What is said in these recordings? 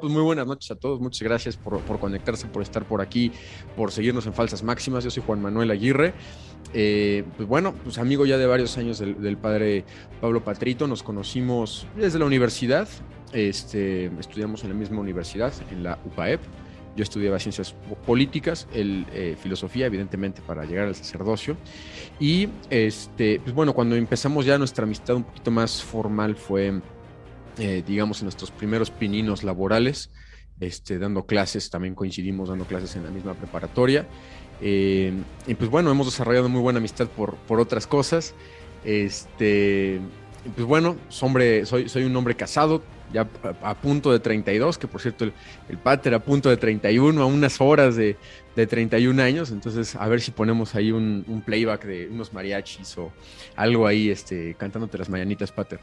Pues muy buenas noches a todos, muchas gracias por, conectarse, por estar por aquí, por seguirnos en Falsas Máximas. Yo soy Juan Manuel Aguirre. Eh, pues bueno, pues amigo ya de varios años del, padre Pablo Patrito, nos conocimos desde la universidad, este, estudiamos en la misma universidad, en la UPAEP. Yo estudiaba ciencias políticas, el, eh, filosofía, evidentemente, para llegar al sacerdocio. Y este, pues bueno, cuando empezamos ya nuestra amistad un poquito más formal fue eh, digamos, en nuestros primeros pininos laborales, este, dando clases, también coincidimos dando clases en la misma preparatoria. Eh, y pues bueno, hemos desarrollado muy buena amistad por, por otras cosas. Este, pues bueno, soy, soy un hombre casado, ya a, punto de 32, que por cierto el, el pater a punto de 31, a unas horas de, de 31 años, entonces a ver si ponemos ahí un, un, playback de unos mariachis o algo ahí, este, cantándote las mañanitas, pater.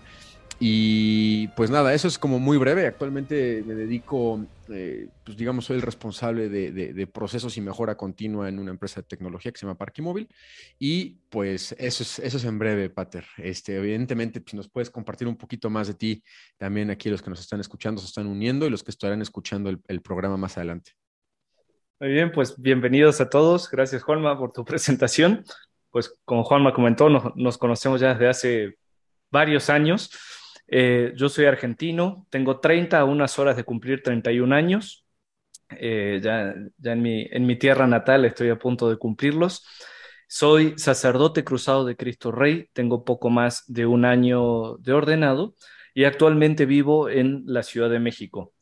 Y pues nada, eso es como muy breve. Actualmente me dedico, eh, pues digamos, soy el responsable de, procesos y mejora continua en una empresa de tecnología que se llama Parque Móvil. Y pues eso es, eso es en breve, Pater. Este, evidentemente, si nos puedes compartir un poquito más de ti, también aquí los que nos están escuchando se están uniendo y los que estarán escuchando el, programa más adelante. Muy bien, pues bienvenidos a todos. Gracias, Juanma, por tu presentación. Pues como Juanma comentó, nos, nos conocemos ya desde hace varios años. Eh, yo soy argentino, tengo 30 a unas horas de cumplir 31 años. Eh, ya ya en, mi, tierra natal estoy a punto de cumplirlos. Soy sacerdote cruzado de Cristo Rey, tengo poco más de un año de ordenado y actualmente vivo en la Ciudad de México.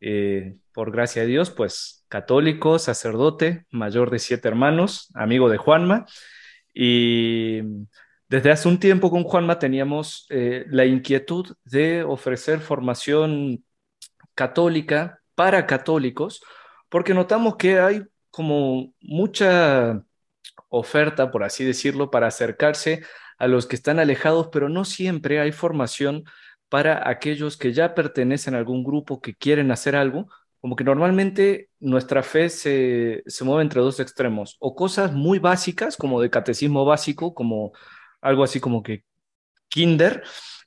Eh, por gracia de Dios, pues católico, sacerdote, mayor de siete hermanos, amigo de Juanma y desde hace un tiempo con Juanma teníamos eh, la inquietud de ofrecer formación católica para católicos, porque notamos que hay como mucha oferta, por así decirlo, para acercarse a los que están alejados, pero no siempre hay formación para aquellos que ya pertenecen a algún grupo que quieren hacer algo, como que normalmente nuestra fe se, se mueve entre dos extremos, o cosas muy básicas, como de catecismo básico, como algo así como que kinder,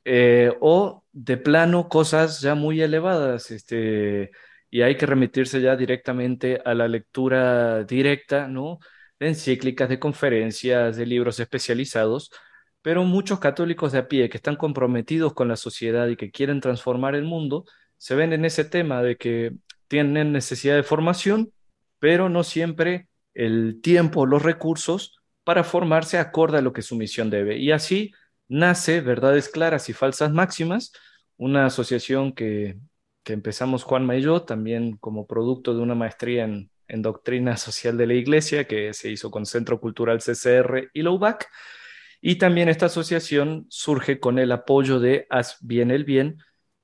eh, o de plano cosas ya muy elevadas, este, y hay que remitirse ya directamente a la lectura directa, ¿no? De encíclicas, de conferencias, de libros especializados, pero muchos católicos de a pie que están comprometidos con la sociedad y que quieren transformar el mundo, se ven en ese tema de que tienen necesidad de formación, pero no siempre el tiempo, los recursos para formarse acorde a lo que su misión debe. Y así nace Verdades Claras y Falsas Máximas, una asociación que, empezamos Juanma y yo, también como producto de una maestría en, Doctrina Social de la Iglesia que se hizo con Centro Cultural CCR y LOUBAC. Y también esta asociación surge con el apoyo de Haz Bien el Bien,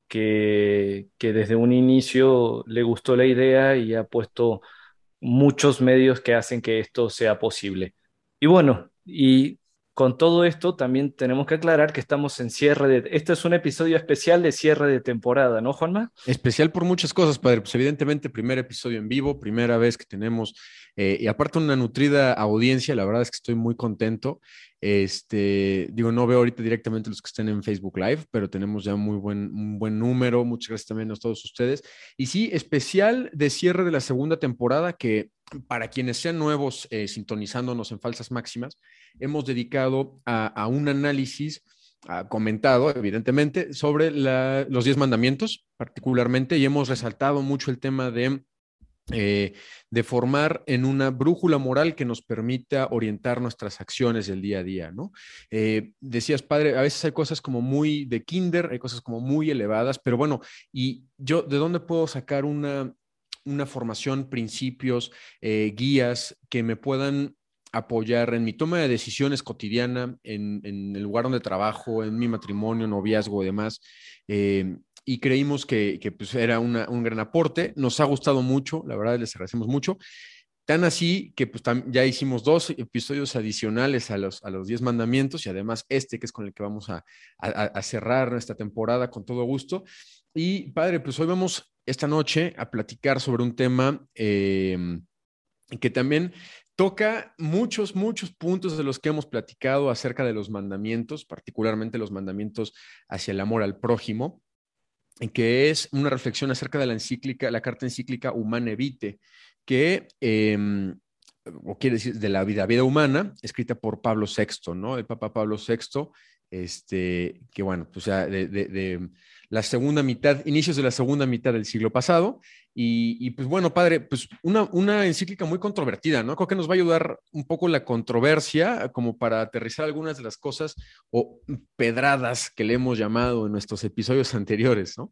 que, que desde un inicio le gustó la idea y ha puesto muchos medios que hacen que esto sea posible. Y bueno, y con todo esto también tenemos que aclarar que estamos en cierre de... Este es un episodio especial de cierre de temporada, ¿no, Juanma? Especial por muchas cosas, padre. Pues evidentemente, primer episodio en vivo, primera vez que tenemos, eh, y aparte una nutrida audiencia, la verdad es que estoy muy contento. Este, digo, no veo ahorita directamente los que estén en Facebook Live, pero tenemos ya muy buen, un buen número. Muchas gracias también a todos ustedes. Y sí, especial de cierre de la segunda temporada que para quienes sean nuevos eh, sintonizándonos en falsas máximas, hemos dedicado a, un análisis comentado, evidentemente, sobre los diez mandamientos particularmente, y hemos resaltado mucho el tema de eh, de formar en una brújula moral que nos permita orientar nuestras acciones del día a día, ¿no? Eh, decías, padre, a veces hay cosas como muy de kinder, hay cosas como muy elevadas, pero bueno, y yo, ¿de dónde puedo sacar una, una formación, principios, eh, guías que me puedan apoyar en mi toma de decisiones cotidiana, en, el lugar donde trabajo, en mi matrimonio, noviazgo y demás. Eh, y creímos que, pues, era un gran aporte. Nos ha gustado mucho, la verdad les agradecemos mucho. Tan así que pues, ya hicimos dos episodios adicionales a los, a los diez mandamientos y además este que es con el que vamos a, a, cerrar esta temporada con todo gusto. Y padre, pues hoy vamos esta noche a platicar sobre un tema em, que también toca muchos, muchos puntos de los que hemos platicado acerca de los mandamientos, particularmente los mandamientos hacia el amor al prójimo. que es una reflexión acerca de la encíclica, la carta encíclica Humane Vitae, que, em, o quiere decir, de la vida, vida humana, escrita por Pablo VI, ¿no? El Papa Pablo VI, este, que bueno, pues ya de, la segunda mitad, inicios de la segunda mitad del siglo pasado. Y, pues bueno, padre, pues una, una, encíclica muy controvertida, ¿no? Creo que nos va a ayudar un poco la controversia como para aterrizar algunas de las cosas o pedradas que le hemos llamado en nuestros episodios anteriores, ¿no?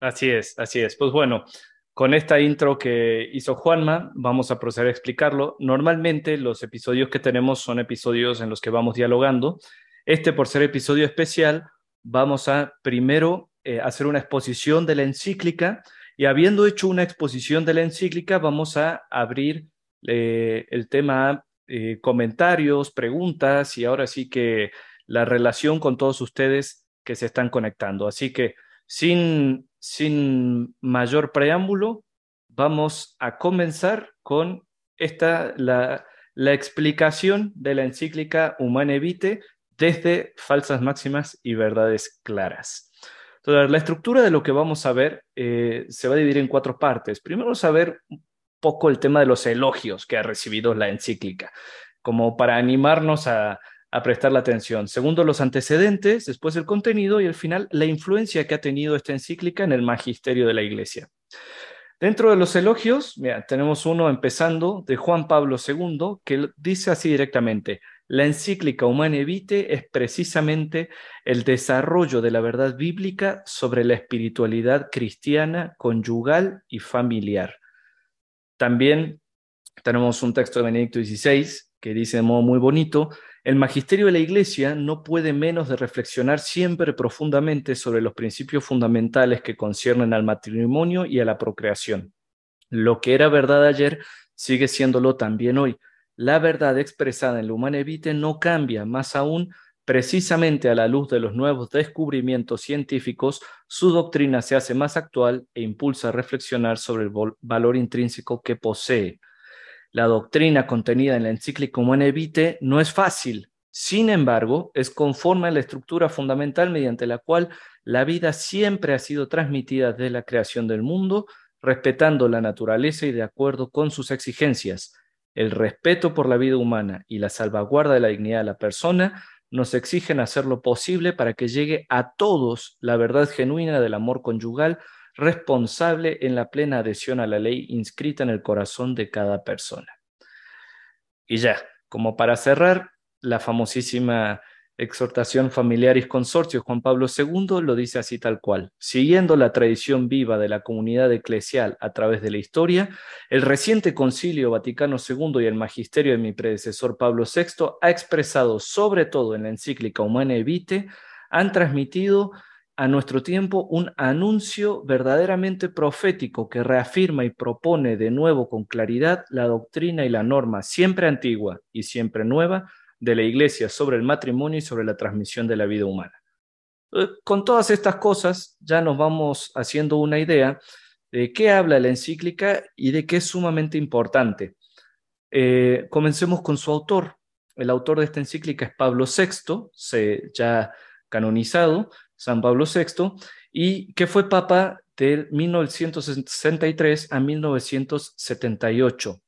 Así es, así es. Pues bueno, con esta intro que hizo Juanma, vamos a proceder a explicarlo. Normalmente los episodios que tenemos son episodios en los que vamos dialogando. Este, por ser episodio especial, vamos a primero eh, hacer una exposición de la encíclica y habiendo hecho una exposición de la encíclica, vamos a abrir eh, el tema eh, comentarios, preguntas y ahora sí que la relación con todos ustedes que se están conectando. Así que sin, sin mayor preámbulo, vamos a comenzar con esta, la, la explicación de la encíclica Humane Vitae desde falsas máximas y verdades claras. La estructura de lo que vamos a ver eh, se va a dividir en cuatro partes. Primero ver un poco el tema de los elogios que ha recibido la encíclica, como para animarnos a, prestar la atención. Segundo, los antecedentes, después el contenido y al final la influencia que ha tenido esta encíclica en el magisterio de la Iglesia. Dentro de los elogios, tenemos uno empezando de Juan Pablo II que dice así directamente, la encíclica Humane Vitae es precisamente el desarrollo de la verdad bíblica sobre la espiritualidad cristiana, conyugal y familiar. También tenemos un texto de Benedicto XVI que dice de modo muy bonito, el magisterio de la Iglesia no puede menos de reflexionar siempre profundamente sobre los principios fundamentales que conciernen al matrimonio y a la procreación. Lo que era verdad ayer sigue siéndolo también hoy la verdad expresada en la Vitae no cambia, más aún, precisamente a la luz de los nuevos descubrimientos científicos, su doctrina se hace más actual e impulsa a reflexionar sobre el valor intrínseco que posee. La doctrina contenida en la encíclica Humane Vitae no es fácil, sin embargo, es conforme a la estructura fundamental mediante la cual la vida siempre ha sido transmitida desde la creación del mundo, respetando la naturaleza y de acuerdo con sus exigencias el respeto por la vida humana y la salvaguarda de la dignidad de la persona nos exigen hacer lo posible para que llegue a todos la verdad genuina del amor conyugal responsable en la plena adhesión a la ley inscrita en el corazón de cada persona. Y ya, como para cerrar, la famosísima exhortación Familiaris Consortios Juan Pablo II lo dice así tal cual. Siguiendo la tradición viva de la comunidad eclesial a través de la historia, el reciente Concilio Vaticano II y el magisterio de mi predecesor Pablo VI ha expresado, sobre todo en la encíclica Humana Vitae, han transmitido a nuestro tiempo un anuncio verdaderamente profético que reafirma y propone de nuevo con claridad la doctrina y la norma siempre antigua y siempre nueva de la Iglesia sobre el matrimonio y sobre la transmisión de la vida humana. Con todas estas cosas ya nos vamos haciendo una idea de qué habla la encíclica y de qué es sumamente importante. Eh, comencemos con su autor. El autor de esta encíclica es Pablo VI, ya canonizado, San Pablo VI, y que fue papa de 1963 a 1978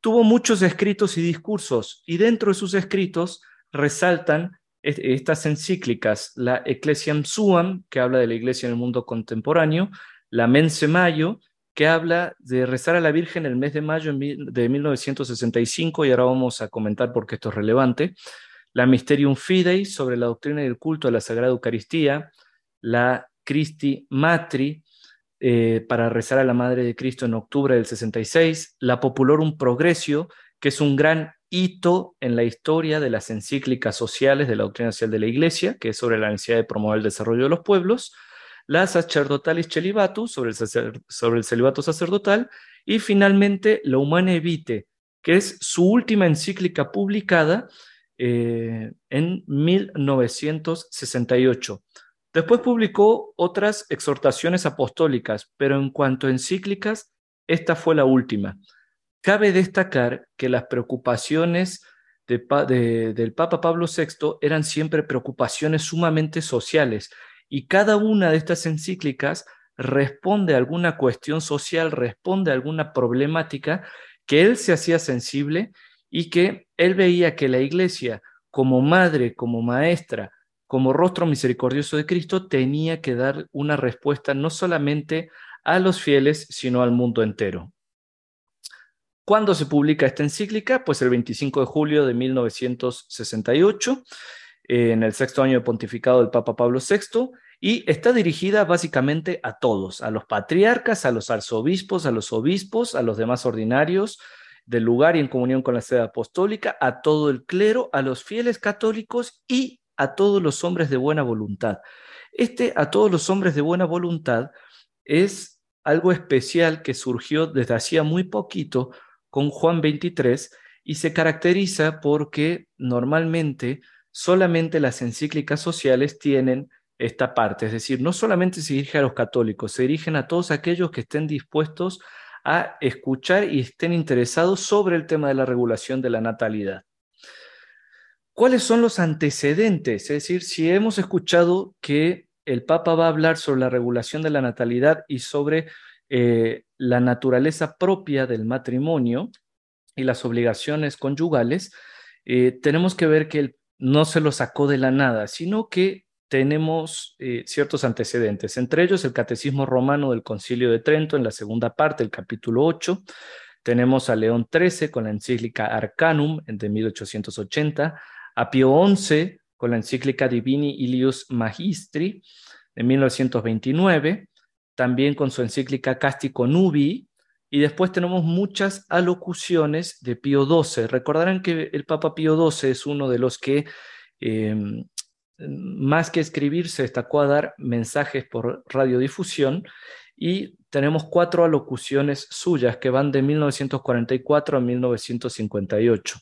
tuvo muchos escritos y discursos, y dentro de sus escritos resaltan estas encíclicas, la Ecclesiam Suam, que habla de la iglesia en el mundo contemporáneo, la Mense Mayo, que habla de rezar a la Virgen el mes de mayo de 1965, y ahora vamos a comentar por qué esto es relevante, la Mysterium Fidei, sobre la doctrina y el culto a la Sagrada Eucaristía, la Christi Matri, eh, para rezar a la Madre de Cristo en octubre del 66, la Populorum Progressio, que es un gran hito en la historia de las encíclicas sociales de la doctrina social de la Iglesia, que es sobre la necesidad de promover el desarrollo de los pueblos, la Sacerdotalis Celibatus, sobre el, celibato sacerdotal, y finalmente la Humane Vitae, que es su última encíclica publicada eh, en 1968. Después publicó otras exhortaciones apostólicas, pero en cuanto a encíclicas, esta fue la última. Cabe destacar que las preocupaciones del Papa Pablo VI eran siempre preocupaciones sumamente sociales Y cada una de estas encíclicas responde a alguna cuestión social, responde a alguna problemática que él se hacía sensible y que él veía que la iglesia, como madre, como maestra, como rostro misericordioso de Cristo, tenía que dar una respuesta no solamente a los fieles, sino al mundo entero. ¿Cuándo se publica esta encíclica? Pues el 25 de julio de 1968, en el sexto año de pontificado del Papa Pablo VI, y está dirigida básicamente a todos, a los patriarcas, a los arzobispos, a los obispos, a los demás ordinarios del lugar y en comunión con la sede apostólica, a todo el clero, a los fieles católicos y a todos los hombres de buena voluntad. Este a todos los hombres de buena voluntad es algo especial que surgió desde hacía muy poquito con Juan 23 y se caracteriza porque normalmente solamente las encíclicas sociales tienen esta parte, es decir, no solamente se dirige a los católicos, se dirigen a todos aquellos que estén dispuestos a escuchar y estén interesados sobre el tema de la regulación de la natalidad. ¿Cuáles son los antecedentes? Es decir, si hemos escuchado que el Papa va a hablar sobre la regulación de la natalidad y sobre eh, la naturaleza propia del matrimonio y las obligaciones conyugales, eh, tenemos que ver que él no se lo sacó de la nada, sino que tenemos eh, ciertos antecedentes, entre ellos el Catecismo Romano del Concilio de Trento en la segunda parte, el capítulo 8. Tenemos a León XIII con la encíclica Arcanum de 1880, a Pío XI con la encíclica Divini Ilius Magistri de 1929, también con su encíclica Castico Nubi, y después tenemos muchas alocuciones de Pío XII. Recordarán que el Papa Pío XII es uno de los que, em, más que escribir, se destacó a dar mensajes por radiodifusión y tenemos cuatro alocuciones suyas que van de 1944 a 1958.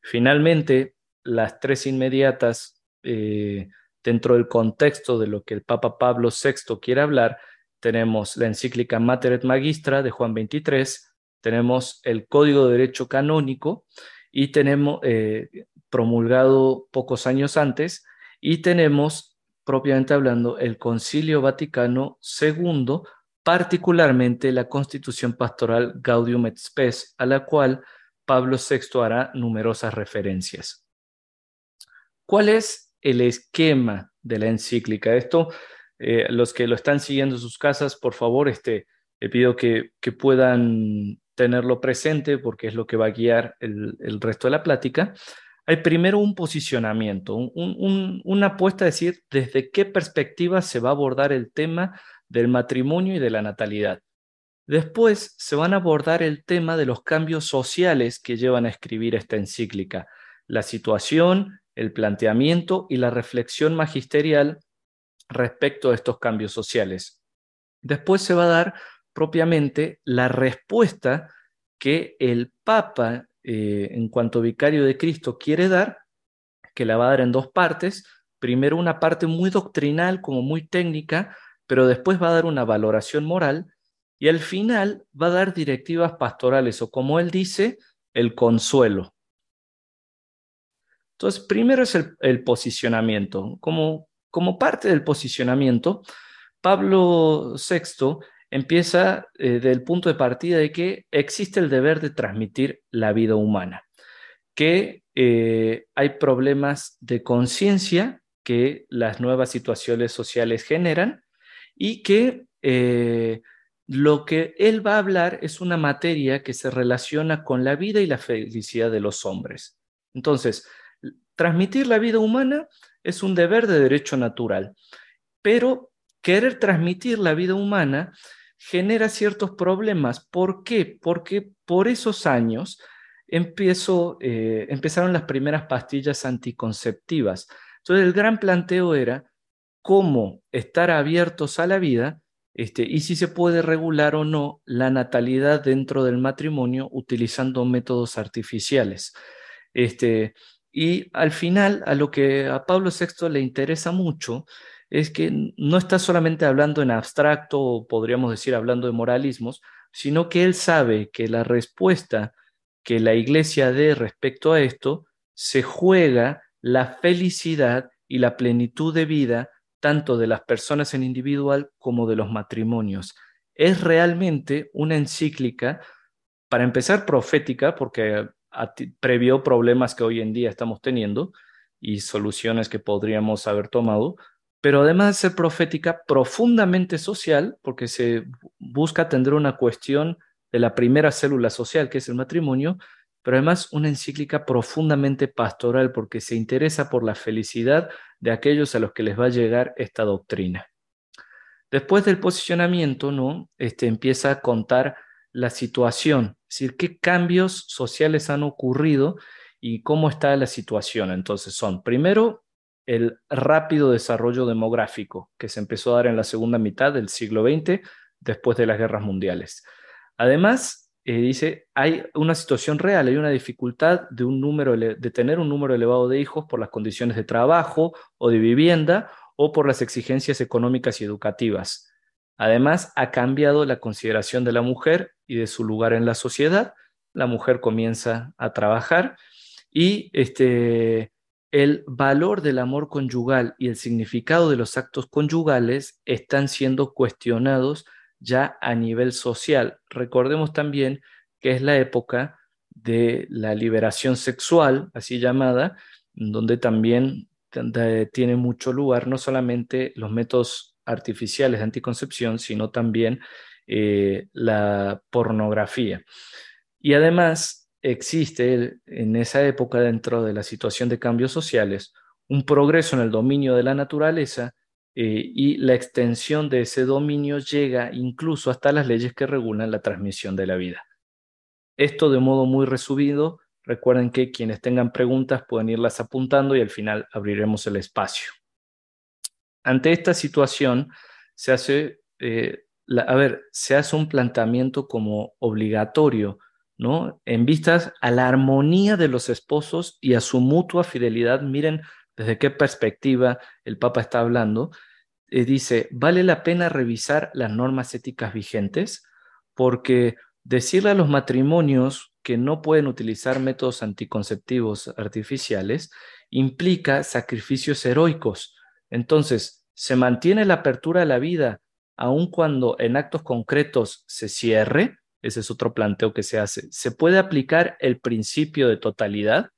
Finalmente, las tres inmediatas, eh, dentro del contexto de lo que el Papa Pablo VI quiere hablar, tenemos la encíclica Mater et Magistra de Juan 23, tenemos el Código de Derecho Canónico y tenemos eh, promulgado pocos años antes y tenemos propiamente hablando el Concilio Vaticano II, particularmente la Constitución Pastoral Gaudium et Spes, a la cual Pablo VI hará numerosas referencias. ¿Cuál es el esquema de la encíclica? Esto, eh, los que lo están siguiendo en sus casas, por favor, este, le pido que, puedan tenerlo presente porque es lo que va a guiar el, resto de la plática. Hay primero un posicionamiento, una apuesta a decir desde qué perspectiva se va a abordar el tema del matrimonio y de la natalidad. Después se van a abordar el tema de los cambios sociales que llevan a escribir esta encíclica, la situación, el planteamiento y la reflexión magisterial respecto a estos cambios sociales. Después se va a dar propiamente la respuesta que el Papa, eh, en cuanto vicario de Cristo, quiere dar, que la va a dar en dos partes. Primero una parte muy doctrinal, como muy técnica, pero después va a dar una valoración moral y al final va a dar directivas pastorales o como él dice, el consuelo. Entonces, primero es el, posicionamiento. Como, como parte del posicionamiento, Pablo VI empieza eh, del punto de partida de que existe el deber de transmitir la vida humana, que eh, hay problemas de conciencia que las nuevas situaciones sociales generan y que eh, lo que él va a hablar es una materia que se relaciona con la vida y la felicidad de los hombres. Entonces, Transmitir la vida humana es un deber de derecho natural, pero querer transmitir la vida humana genera ciertos problemas. ¿Por qué? Porque por esos años eh, empezaron las primeras pastillas anticonceptivas. Entonces el gran planteo era cómo estar abiertos a la vida este, y si se puede regular o no la natalidad dentro del matrimonio utilizando métodos artificiales. Este, y al final, a lo que a Pablo VI le interesa mucho es que no está solamente hablando en abstracto, o podríamos decir hablando de moralismos, sino que él sabe que la respuesta que la iglesia dé respecto a esto se juega la felicidad y la plenitud de vida tanto de las personas en individual como de los matrimonios. Es realmente una encíclica, para empezar, profética, porque previó problemas que hoy en día estamos teniendo y soluciones que podríamos haber tomado, pero además de ser profética, profundamente social, porque se busca atender una cuestión de la primera célula social, que es el matrimonio, pero además una encíclica profundamente pastoral, porque se interesa por la felicidad de aquellos a los que les va a llegar esta doctrina. Después del posicionamiento, ¿no? Este, empieza a contar la situación, es decir, qué cambios sociales han ocurrido y cómo está la situación. Entonces son, primero, el rápido desarrollo demográfico que se empezó a dar en la segunda mitad del siglo XX, después de las guerras mundiales. Además, eh, dice, hay una situación real, hay una dificultad de, un número, de tener un número elevado de hijos por las condiciones de trabajo o de vivienda o por las exigencias económicas y educativas. Además, ha cambiado la consideración de la mujer y de su lugar en la sociedad. La mujer comienza a trabajar y este, el valor del amor conyugal y el significado de los actos conyugales están siendo cuestionados ya a nivel social. Recordemos también que es la época de la liberación sexual, así llamada, donde también tiene mucho lugar no solamente los métodos artificiales de anticoncepción, sino también eh, la pornografía. Y además existe en esa época, dentro de la situación de cambios sociales, un progreso en el dominio de la naturaleza eh, y la extensión de ese dominio llega incluso hasta las leyes que regulan la transmisión de la vida. Esto de modo muy resumido, recuerden que quienes tengan preguntas pueden irlas apuntando y al final abriremos el espacio. Ante esta situación se hace, eh, a ver, se hace un planteamiento como obligatorio, ¿no? En vistas a la armonía de los esposos y a su mutua fidelidad, miren desde qué perspectiva el Papa está hablando, eh, dice, vale la pena revisar las normas éticas vigentes porque decirle a los matrimonios que no pueden utilizar métodos anticonceptivos artificiales implica sacrificios heroicos. Entonces, se mantiene la apertura a la vida aun cuando en actos concretos se cierre, ese es otro planteo que se hace. Se puede aplicar el principio de totalidad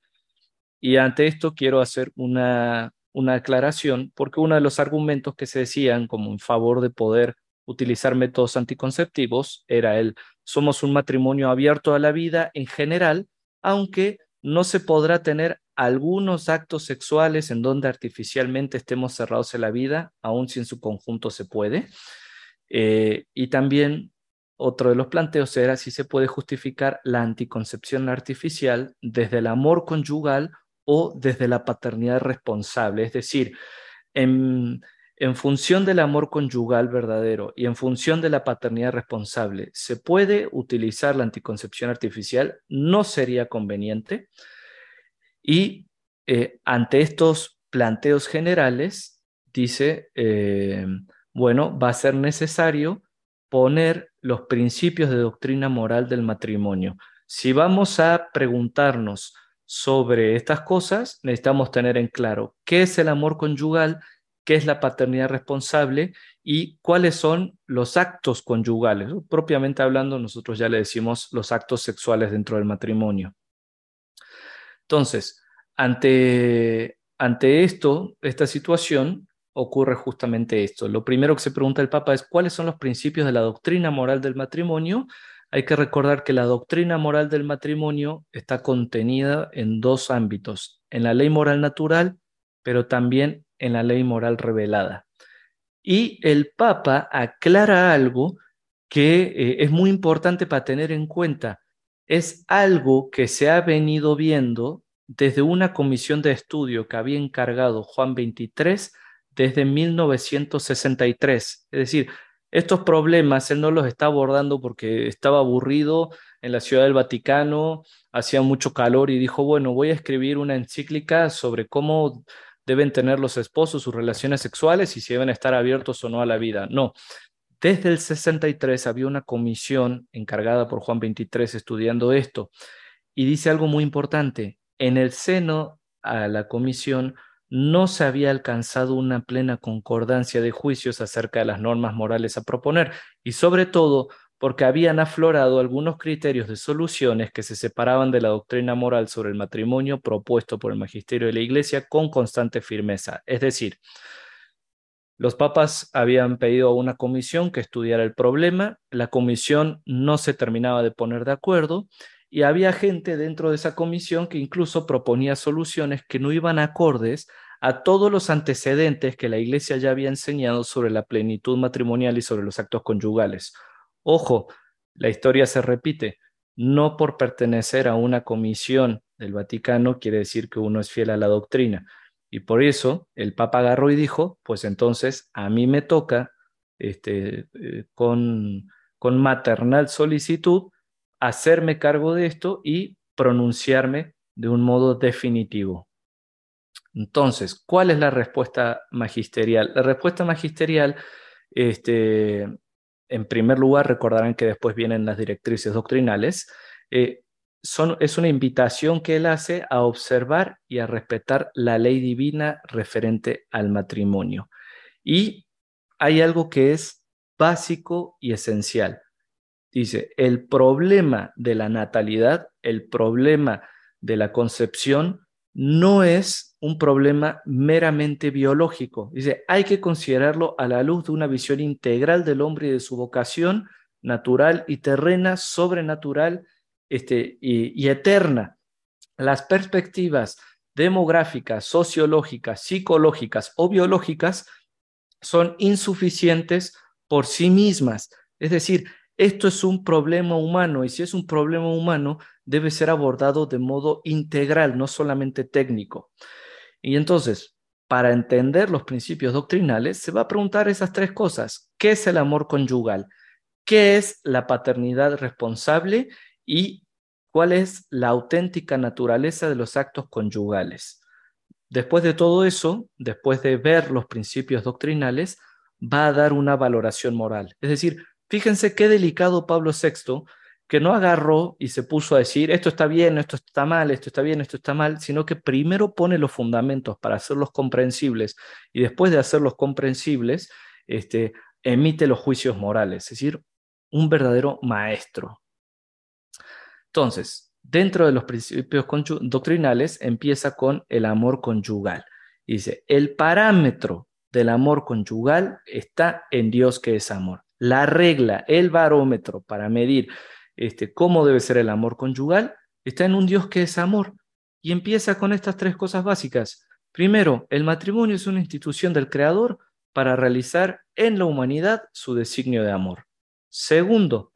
y ante esto quiero hacer una una aclaración, porque uno de los argumentos que se decían como en favor de poder utilizar métodos anticonceptivos era el somos un matrimonio abierto a la vida en general, aunque no se podrá tener algunos actos sexuales en donde artificialmente estemos cerrados en la vida, aun si en su conjunto se puede. Eh, y también otro de los planteos era si se puede justificar la anticoncepción artificial desde el amor conyugal o desde la paternidad responsable, es decir, en, función del amor conyugal verdadero y en función de la paternidad responsable, ¿se puede utilizar la anticoncepción artificial? No sería conveniente. Y eh, ante estos planteos generales, dice, eh, bueno, va a ser necesario poner los principios de doctrina moral del matrimonio. Si vamos a preguntarnos sobre estas cosas, necesitamos tener en claro qué es el amor conyugal, qué es la paternidad responsable y cuáles son los actos conyugales. Propiamente hablando, nosotros ya le decimos los actos sexuales dentro del matrimonio. Entonces, ante, ante esto, esta situación, ocurre justamente esto. Lo primero que se pregunta el Papa es cuáles son los principios de la doctrina moral del matrimonio hay que recordar que la doctrina moral del matrimonio está contenida en dos ámbitos, en la ley moral natural, pero también en la ley moral revelada. Y el Papa aclara algo que eh, es muy importante para tener en cuenta. Es algo que se ha venido viendo desde una comisión de estudio que había encargado Juan 23 desde 1963. Es decir, estos problemas él no los está abordando porque estaba aburrido en la ciudad del Vaticano, hacía mucho calor y dijo, bueno, voy a escribir una encíclica sobre cómo deben tener los esposos sus relaciones sexuales y si deben estar abiertos o no a la vida. No, desde el 63 había una comisión encargada por Juan 23 estudiando esto y dice algo muy importante. En el seno a la comisión no se había alcanzado una plena concordancia de juicios acerca de las normas morales a proponer y sobre todo porque habían aflorado algunos criterios de soluciones que se separaban de la doctrina moral sobre el matrimonio propuesto por el magisterio de la Iglesia con constante firmeza. Es decir, los papas habían pedido a una comisión que estudiara el problema, la comisión no se terminaba de poner de acuerdo y había gente dentro de esa comisión que incluso proponía soluciones que no iban acordes a todos los antecedentes que la Iglesia ya había enseñado sobre la plenitud matrimonial y sobre los actos conyugales. Ojo, la historia se repite. No por pertenecer a una comisión del Vaticano quiere decir que uno es fiel a la doctrina. Y por eso el Papa agarró y dijo, pues entonces a mí me toca, este, eh, con, con maternal solicitud, hacerme cargo de esto y pronunciarme de un modo definitivo. Entonces, ¿cuál es la respuesta magisterial? La respuesta magisterial, este, en primer lugar, recordarán que después vienen las directrices doctrinales, eh, es una invitación que él hace a observar y a respetar la ley divina referente al matrimonio. Y hay algo que es básico y esencial. Dice, el problema de la natalidad, el problema de la concepción, no es un problema meramente biológico. Dice, hay que considerarlo a la luz de una visión integral del hombre y de su vocación natural y terrena, sobrenatural este, y, y eterna. Las perspectivas demográficas, sociológicas, psicológicas o biológicas son insuficientes por sí mismas. Es decir, esto es un problema humano y si es un problema humano, debe ser abordado de modo integral, no solamente técnico. Y entonces, para entender los principios doctrinales, se va a preguntar esas tres cosas. ¿Qué es el amor conyugal? ¿Qué es la paternidad responsable? ¿Y cuál es la auténtica naturaleza de los actos conyugales? Después de todo eso, después de ver los principios doctrinales, va a dar una valoración moral. Es decir, Fíjense qué delicado Pablo VI, que no agarró y se puso a decir, esto está bien, esto está mal, esto está bien, esto está mal, sino que primero pone los fundamentos para hacerlos comprensibles y después de hacerlos comprensibles, este, emite los juicios morales, es decir, un verdadero maestro. Entonces, dentro de los principios doctrinales empieza con el amor conyugal. Dice, el parámetro del amor conyugal está en Dios que es amor la regla, el barómetro para medir este, cómo debe ser el amor conyugal, está en un Dios que es amor. Y empieza con estas tres cosas básicas. Primero, el matrimonio es una institución del Creador para realizar en la humanidad su designio de amor. Segundo,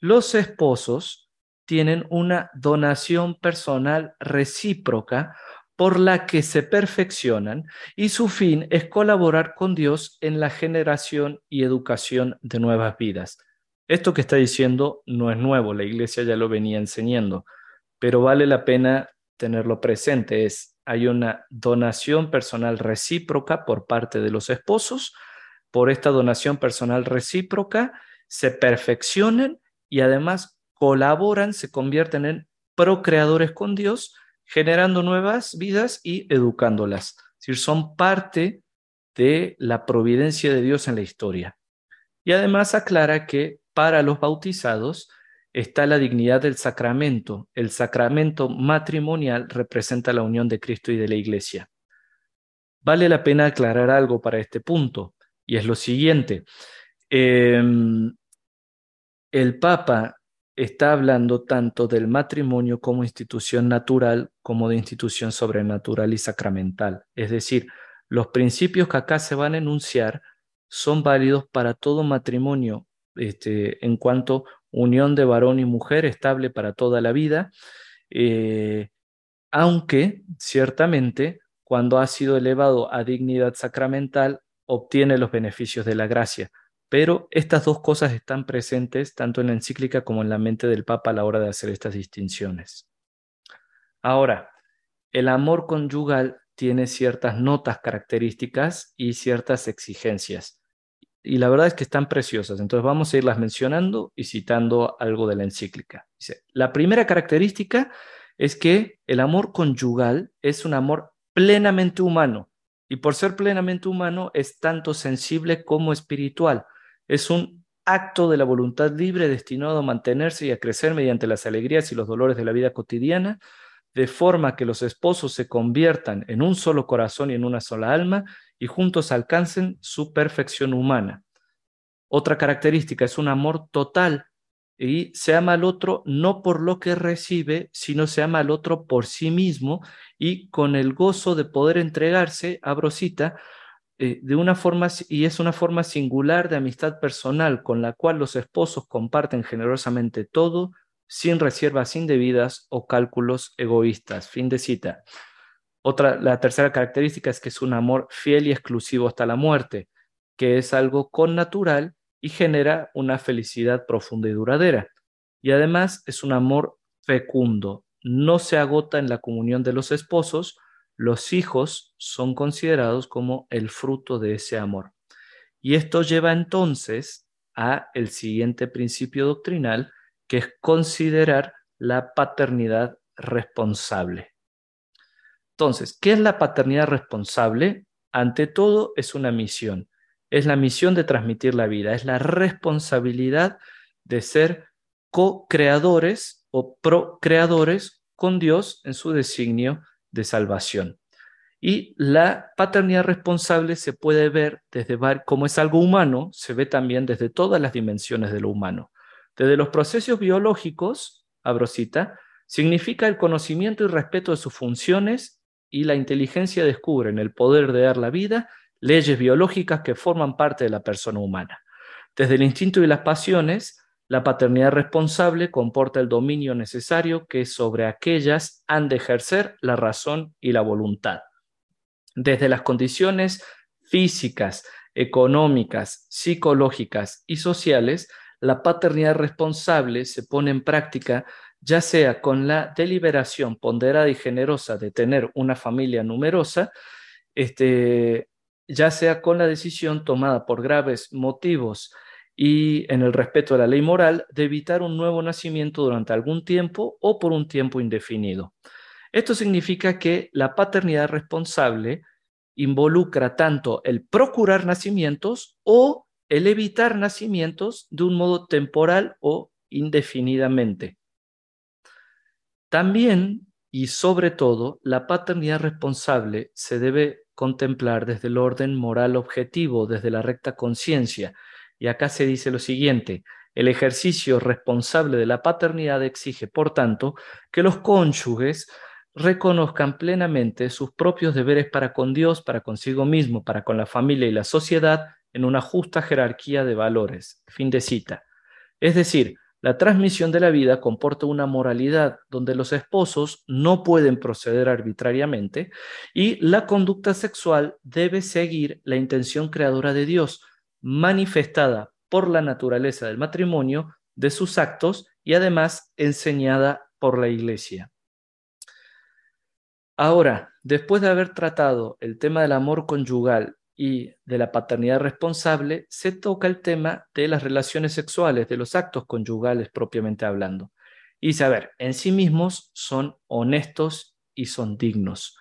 los esposos tienen una donación personal recíproca por la que se perfeccionan y su fin es colaborar con Dios en la generación y educación de nuevas vidas. Esto que está diciendo no es nuevo, la iglesia ya lo venía enseñando, pero vale la pena tenerlo presente. Es, hay una donación personal recíproca por parte de los esposos. Por esta donación personal recíproca se perfeccionan y además colaboran, se convierten en procreadores con Dios generando nuevas vidas y educándolas. Es decir, son parte de la providencia de Dios en la historia. Y además aclara que para los bautizados está la dignidad del sacramento. El sacramento matrimonial representa la unión de Cristo y de la Iglesia. Vale la pena aclarar algo para este punto, y es lo siguiente. Em, el Papa está hablando tanto del matrimonio como institución natural como de institución sobrenatural y sacramental. Es decir, los principios que acá se van a enunciar son válidos para todo matrimonio este, en cuanto unión de varón y mujer estable para toda la vida, eh, aunque ciertamente cuando ha sido elevado a dignidad sacramental obtiene los beneficios de la gracia. Pero estas dos cosas están presentes tanto en la encíclica como en la mente del Papa a la hora de hacer estas distinciones. Ahora, el amor conyugal tiene ciertas notas características y ciertas exigencias. Y la verdad es que están preciosas. Entonces vamos a irlas mencionando y citando algo de la encíclica. La primera característica es que el amor conyugal es un amor plenamente humano. y por ser plenamente humano es tanto sensible como espiritual. Es un acto de la voluntad libre destinado a mantenerse y a crecer mediante las alegrías y los dolores de la vida cotidiana, de forma que los esposos se conviertan en un solo corazón y en una sola alma y juntos alcancen su perfección humana. Otra característica es un amor total y se ama al otro no por lo que recibe, sino se ama al otro por sí mismo y con el gozo de poder entregarse, a Brosita eh, de una forma, y es una forma singular de amistad personal con la cual los esposos comparten generosamente todo, sin reservas indebidas o cálculos egoístas. Fin de cita. Otra, la tercera característica es que es un amor fiel y exclusivo hasta la muerte, que es algo connatural y genera una felicidad profunda y duradera. Y además es un amor fecundo, no se agota en la comunión de los esposos, los hijos son considerados como el fruto de ese amor. Y esto lleva entonces a el siguiente principio doctrinal, que es considerar la paternidad responsable. Entonces, ¿qué es la paternidad responsable? Ante todo, es una misión. Es la misión de transmitir la vida, es la responsabilidad de ser co-creadores o procreadores con Dios en su designio de salvación. Y la paternidad responsable se puede ver desde, como es algo humano, se ve también desde todas las dimensiones de lo humano. Desde los procesos biológicos, abrosita, significa el conocimiento y respeto de sus funciones y la inteligencia descubre en el poder de dar la vida leyes biológicas que forman parte de la persona humana. Desde el instinto y las pasiones, la paternidad responsable comporta el dominio necesario que sobre aquellas han de ejercer la razón y la voluntad. Desde las condiciones físicas, económicas, psicológicas y sociales, la paternidad responsable se pone en práctica ya sea con la deliberación ponderada y generosa de tener una familia numerosa, este, ya sea con la decisión tomada por graves motivos y en el respeto a la ley moral de evitar un nuevo nacimiento durante algún tiempo o por un tiempo indefinido. Esto significa que la paternidad responsable involucra tanto el procurar nacimientos o el evitar nacimientos de un modo temporal o indefinidamente. También y sobre todo, la paternidad responsable se debe contemplar desde el orden moral objetivo, desde la recta conciencia. Y acá se dice lo siguiente, el ejercicio responsable de la paternidad exige, por tanto, que los cónyuges reconozcan plenamente sus propios deberes para con Dios, para consigo mismo, para con la familia y la sociedad en una justa jerarquía de valores. Fin de cita. Es decir, la transmisión de la vida comporta una moralidad donde los esposos no pueden proceder arbitrariamente y la conducta sexual debe seguir la intención creadora de Dios, manifestada por la naturaleza del matrimonio, de sus actos y además enseñada por la Iglesia. Ahora, después de haber tratado el tema del amor conyugal y de la paternidad responsable, se toca el tema de las relaciones sexuales, de los actos conyugales propiamente hablando. Y saber, en sí mismos son honestos y son dignos.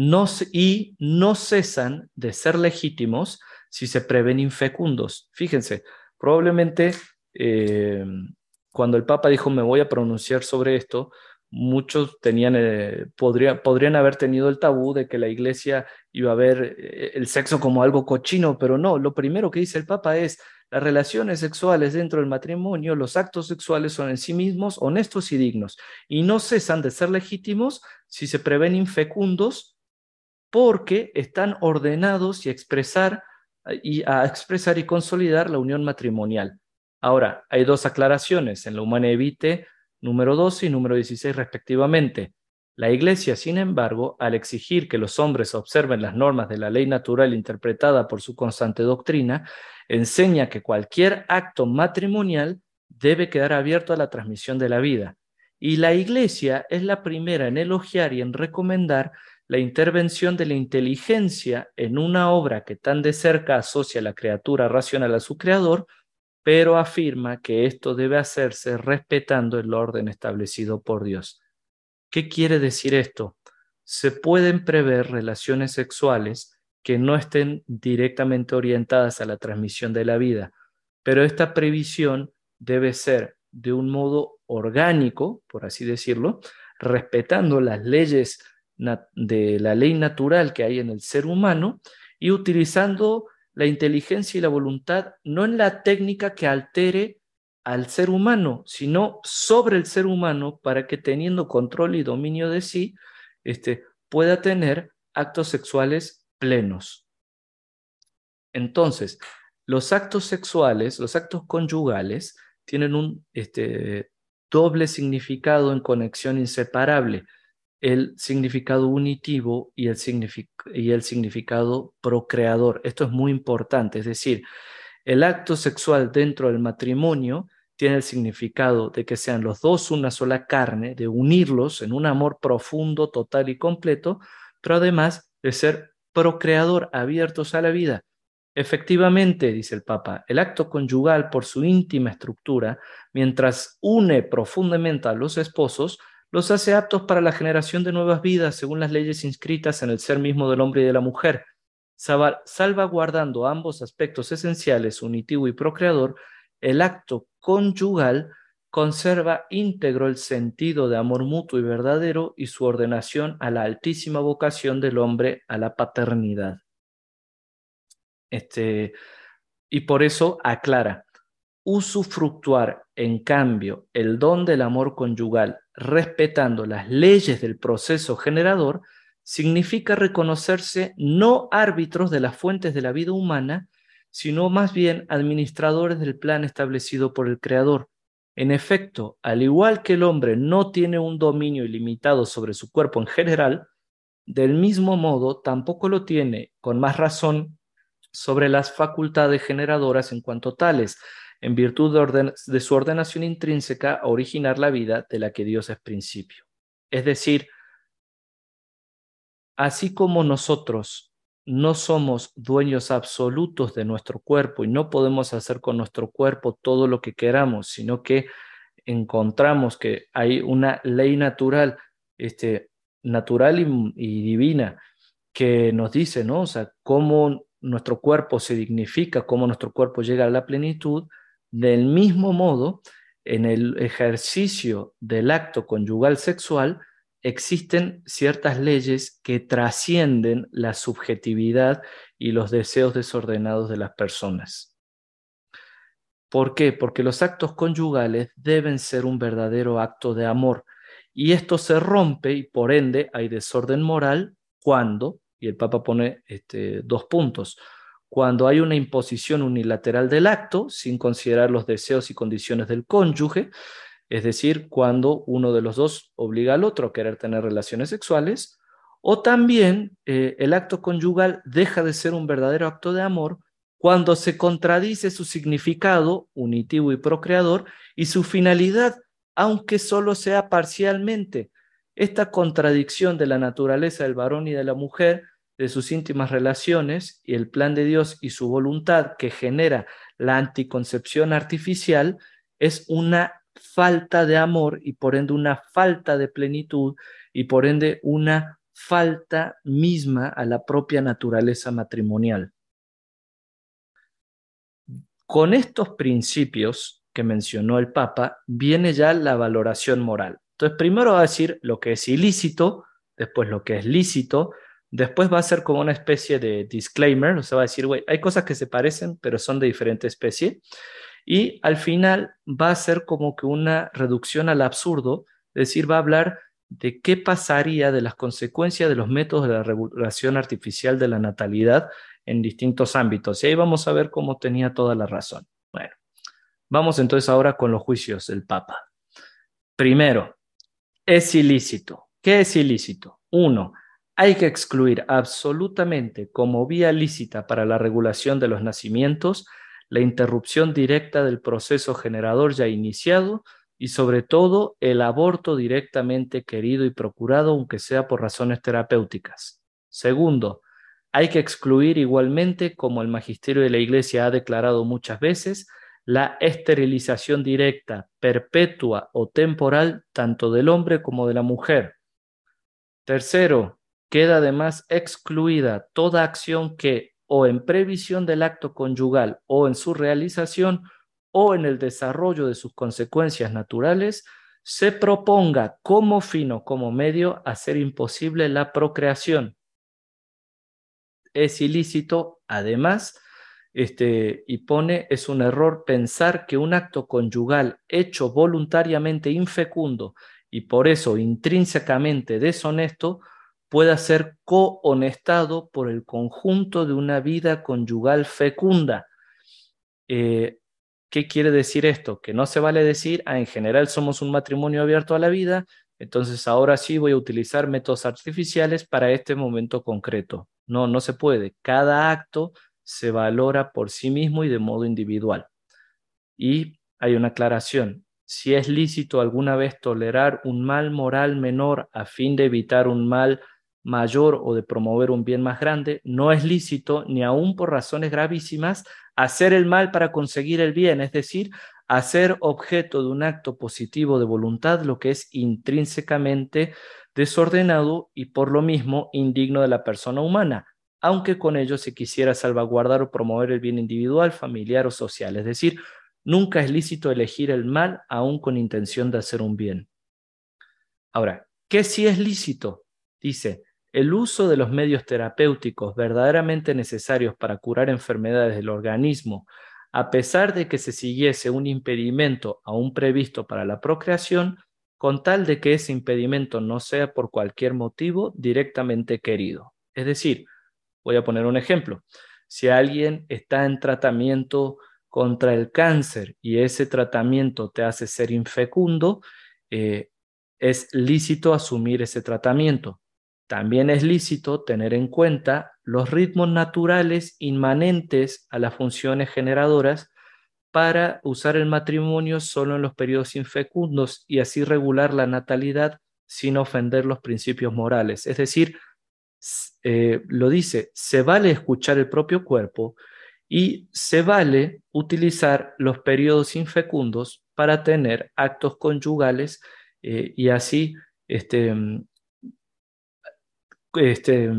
No, y no cesan de ser legítimos si se prevén infecundos. Fíjense, probablemente eh, cuando el Papa dijo me voy a pronunciar sobre esto, muchos tenían, eh, podrían haber tenido el tabú de que la iglesia iba a ver eh, el sexo como algo cochino, pero no, lo primero que dice el Papa es las relaciones sexuales dentro del matrimonio, los actos sexuales son en sí mismos honestos y dignos y no cesan de ser legítimos si se prevén infecundos porque están ordenados y a expresar y consolidar la unión matrimonial. Ahora, hay dos aclaraciones en la Humana Evite número 12 y número 16 respectivamente. La Iglesia, sin embargo, al exigir que los hombres observen las normas de la ley natural interpretada por su constante doctrina, enseña que cualquier acto matrimonial debe quedar abierto a la transmisión de la vida. Y la Iglesia es la primera en elogiar y en recomendar la intervención de la inteligencia en una obra que tan de cerca asocia la criatura racional a su creador, pero afirma que esto debe hacerse respetando el orden establecido por Dios. ¿Qué quiere decir esto? Se pueden prever relaciones sexuales que no estén directamente orientadas a la transmisión de la vida. Pero esta previsión debe ser de un modo orgánico, por así decirlo, respetando las leyes de la ley natural que hay en el ser humano y utilizando la inteligencia y la voluntad no en la técnica que altere al ser humano, sino sobre el ser humano para que teniendo control y dominio de sí, este, pueda tener actos sexuales plenos. Entonces, los actos sexuales, los actos conyugales, tienen un este, doble significado en conexión inseparable, el significado unitivo y el, significado procreador. Esto es muy importante, es decir, el acto sexual dentro del matrimonio tiene el significado de que sean los dos una sola carne, de unirlos en un amor profundo, total y completo, pero además de ser procreador, abiertos a la vida. Efectivamente, dice el Papa, el acto conyugal por su íntima estructura, mientras une profundamente a los esposos, los hace aptos para la generación de nuevas vidas según las leyes inscritas en el ser mismo del hombre y de la mujer, salvaguardando ambos aspectos esenciales, unitivo y procreador, el acto conyugal conserva íntegro el sentido de amor mutuo y verdadero y su ordenación a la altísima vocación del hombre a la paternidad. Este, y por eso aclara, usufructuar, en cambio, el don del amor conyugal, respetando las leyes del proceso generador, significa reconocerse no árbitros de las fuentes de la vida humana, sino más bien administradores del plan establecido por el Creador. En efecto, al igual que el hombre no tiene un dominio ilimitado sobre su cuerpo en general, del mismo modo tampoco lo tiene, con más razón, sobre las facultades generadoras en cuanto tales, en virtud de, su ordenación intrínseca a originar la vida de la que Dios es principio. Es decir, así como nosotros no somos dueños absolutos de nuestro cuerpo y no podemos hacer con nuestro cuerpo todo lo que queramos, sino que encontramos que hay una ley natural, este, natural y, y divina que nos dice, ¿no? O sea, cómo nuestro cuerpo se dignifica, cómo nuestro cuerpo llega a la plenitud, del mismo modo, en el ejercicio del acto conyugal sexual existen ciertas leyes que trascienden la subjetividad y los deseos desordenados de las personas. ¿Por qué? Porque los actos conyugales deben ser un verdadero acto de amor y esto se rompe y por ende hay desorden moral cuando y el Papa pone este, dos puntos. Cuando hay una imposición unilateral del acto, sin considerar los deseos y condiciones del cónyuge, es decir, cuando uno de los dos obliga al otro a querer tener relaciones sexuales, o también eh, el acto conyugal deja de ser un verdadero acto de amor cuando se contradice su significado unitivo y procreador y su finalidad, aunque solo sea parcialmente, esta contradicción de la naturaleza del varón y de la mujer, de sus íntimas relaciones y el plan de Dios y su voluntad que genera la anticoncepción artificial, es una falta de amor y por ende una falta de plenitud y por ende una falta misma a la propia naturaleza matrimonial. Con estos principios que mencionó el Papa, viene ya la valoración moral. Entonces, primero va a decir lo que es ilícito, después lo que es lícito, después va a ser como una especie de disclaimer, o sea, va a decir, güey, hay cosas que se parecen, pero son de diferente especie. Y al final va a ser como que una reducción al absurdo, es decir, va a hablar de qué pasaría de las consecuencias de los métodos de la regulación artificial de la natalidad en distintos ámbitos. Y ahí vamos a ver cómo tenía toda la razón. Bueno, vamos entonces ahora con los juicios del Papa. Primero, es ilícito. ¿Qué es ilícito? Uno, hay que excluir absolutamente como vía lícita para la regulación de los nacimientos la interrupción directa del proceso generador ya iniciado y sobre todo el aborto directamente querido y procurado, aunque sea por razones terapéuticas. Segundo, hay que excluir igualmente, como el magisterio de la Iglesia ha declarado muchas veces, la esterilización directa, perpetua o temporal tanto del hombre como de la mujer. Tercero, queda además excluida toda acción que o en previsión del acto conyugal o en su realización o en el desarrollo de sus consecuencias naturales se proponga como fin o como medio hacer imposible la procreación. Es ilícito, además, este, y pone, es un error pensar que un acto conyugal hecho voluntariamente infecundo y por eso intrínsecamente deshonesto pueda ser cohonestado por el conjunto de una vida conyugal fecunda. Eh, ¿Qué quiere decir esto? Que no se vale decir, ah, en general somos un matrimonio abierto a la vida, entonces ahora sí voy a utilizar métodos artificiales para este momento concreto. No, no se puede. Cada acto se valora por sí mismo y de modo individual. Y hay una aclaración. Si es lícito alguna vez tolerar un mal moral menor a fin de evitar un mal mayor o de promover un bien más grande, no es lícito, ni aun por razones gravísimas, hacer el mal para conseguir el bien, es decir, hacer objeto de un acto positivo de voluntad lo que es intrínsecamente desordenado y por lo mismo indigno de la persona humana, aunque con ello se quisiera salvaguardar o promover el bien individual, familiar o social. Es decir, nunca es lícito elegir el mal aun con intención de hacer un bien. Ahora, ¿qué sí es lícito? Dice, el uso de los medios terapéuticos verdaderamente necesarios para curar enfermedades del organismo, a pesar de que se siguiese un impedimento aún previsto para la procreación, con tal de que ese impedimento no sea por cualquier motivo directamente querido. Es decir, voy a poner un ejemplo. Si alguien está en tratamiento contra el cáncer y ese tratamiento te hace ser infecundo, eh, es lícito asumir ese tratamiento. También es lícito tener en cuenta los ritmos naturales inmanentes a las funciones generadoras para usar el matrimonio solo en los periodos infecundos y así regular la natalidad sin ofender los principios morales. Es decir, eh, lo dice, se vale escuchar el propio cuerpo y se vale utilizar los periodos infecundos para tener actos conyugales eh, y así este, este,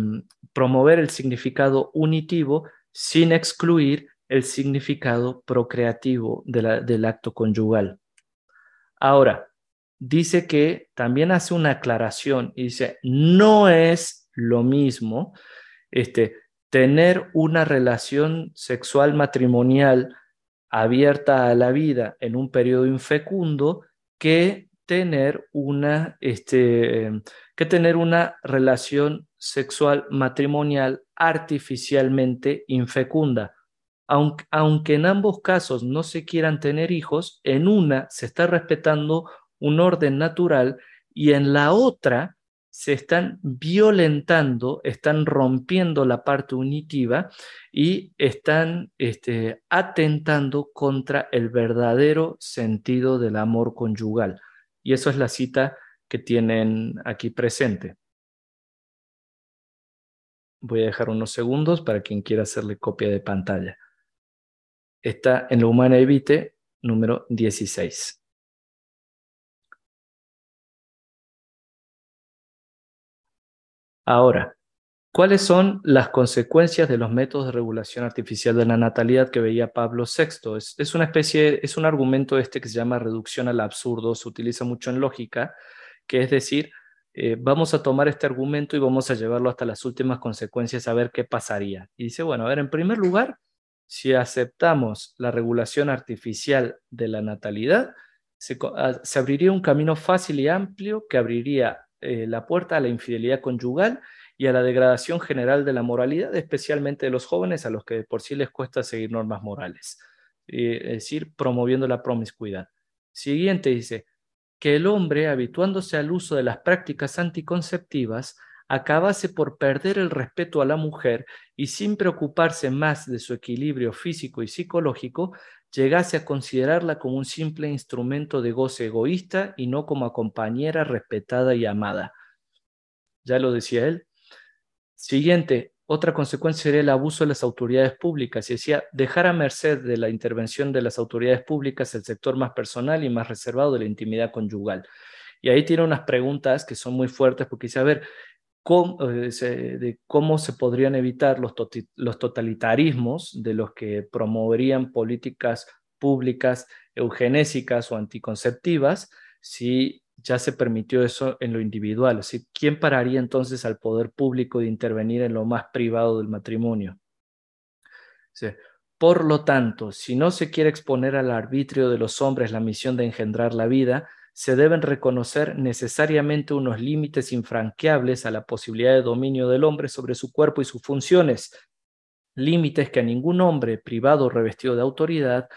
promover el significado unitivo sin excluir el significado procreativo del acto conyugal. Ahora, dice que también hace una aclaración y dice, no es lo mismo este, tener una relación sexual matrimonial abierta a la vida en un periodo infecundo que tener una, este, que tener una relación sexual matrimonial artificialmente infecunda. Aunque, aunque en ambos casos no se quieran tener hijos, en una se está respetando un orden natural y en la otra se están violentando, están rompiendo la parte unitiva y están este, atentando contra el verdadero sentido del amor conyugal. Y eso es la cita que tienen aquí presente. Voy a dejar unos segundos para quien quiera hacerle copia de pantalla. Está en la Humana Evite número 16. Ahora, ¿cuáles son las consecuencias de los métodos de regulación artificial de la natalidad que veía Pablo VI? Es, una especie, es un argumento este que se llama reducción al absurdo, se utiliza mucho en lógica, que es decir, eh, vamos a tomar este argumento y vamos a llevarlo hasta las últimas consecuencias a ver qué pasaría. Y dice, bueno, a ver, en primer lugar, si aceptamos la regulación artificial de la natalidad, se, ah, abriría un camino fácil y amplio que abriría eh, la puerta a la infidelidad conyugal y a la degradación general de la moralidad, especialmente de los jóvenes a los que por sí les cuesta seguir normas morales, eh, es decir, promoviendo la promiscuidad. Siguiente dice, que el hombre, habituándose al uso de las prácticas anticonceptivas, acabase por perder el respeto a la mujer y sin preocuparse más de su equilibrio físico y psicológico, llegase a considerarla como un simple instrumento de goce egoísta y no como compañera respetada y amada. Ya lo decía él. Siguiente, otra consecuencia sería el abuso de las autoridades públicas. Y decía, dejar a merced de la intervención de las autoridades públicas el sector más personal y más reservado de la intimidad conyugal. Y ahí tiene unas preguntas que son muy fuertes porque dice, a ver, cómo se podrían evitar los, los totalitarismos de los que promoverían políticas públicas eugenésicas o anticonceptivas si ya se permitió eso en lo individual. ¿Quién pararía entonces al poder público de intervenir en lo más privado del matrimonio? Por lo tanto, si no se quiere exponer al arbitrio de los hombres la misión de engendrar la vida, se deben reconocer necesariamente unos límites infranqueables a la posibilidad de dominio del hombre sobre su cuerpo y sus funciones, límites que a ningún hombre privado revestido de autoridad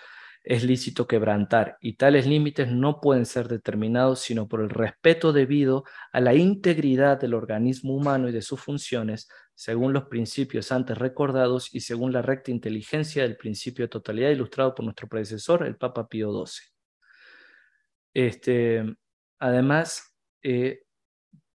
es lícito quebrantar, y tales límites no pueden ser determinados sino por el respeto debido a la integridad del organismo humano y de sus funciones, según los principios antes recordados y según la recta inteligencia del principio de totalidad ilustrado por nuestro predecesor, el Papa Pío XII. Este, además, eh,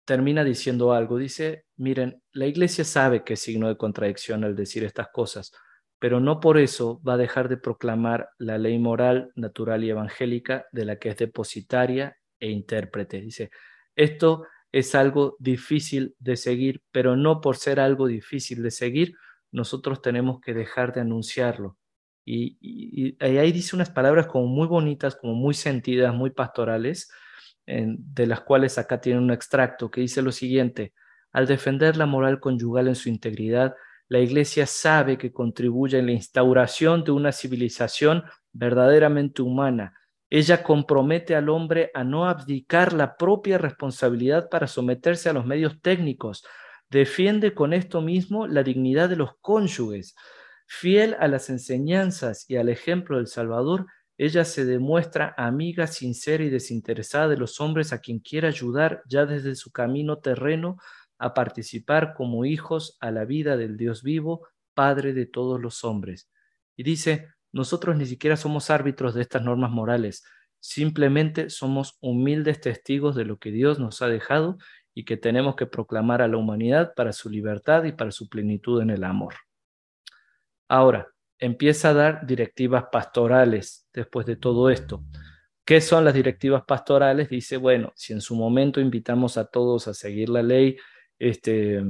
termina diciendo algo, dice, miren, la Iglesia sabe que es signo de contradicción al decir estas cosas, pero no por eso va a dejar de proclamar la ley moral, natural y evangélica de la que es depositaria e intérprete. Dice, esto es algo difícil de seguir, pero no por ser algo difícil de seguir, nosotros tenemos que dejar de anunciarlo. Y, ahí dice unas palabras como muy bonitas, como muy sentidas, muy pastorales, de las cuales acá tiene un extracto que dice lo siguiente, al defender la moral conyugal en su integridad, la Iglesia sabe que contribuye en la instauración de una civilización verdaderamente humana. Ella compromete al hombre a no abdicar la propia responsabilidad para someterse a los medios técnicos. Defiende con esto mismo la dignidad de los cónyuges. Fiel a las enseñanzas y al ejemplo del Salvador, ella se demuestra amiga sincera y desinteresada de los hombres a quien quiera ayudar ya desde su camino terreno a participar como hijos a la vida del Dios vivo, Padre de todos los hombres. Y dice, nosotros ni siquiera somos árbitros de estas normas morales, simplemente somos humildes testigos de lo que Dios nos ha dejado y que tenemos que proclamar a la humanidad para su libertad y para su plenitud en el amor. Ahora, empieza a dar directivas pastorales después de todo esto. ¿Qué son las directivas pastorales? Dice, bueno, si en su momento invitamos a todos a seguir la ley, este,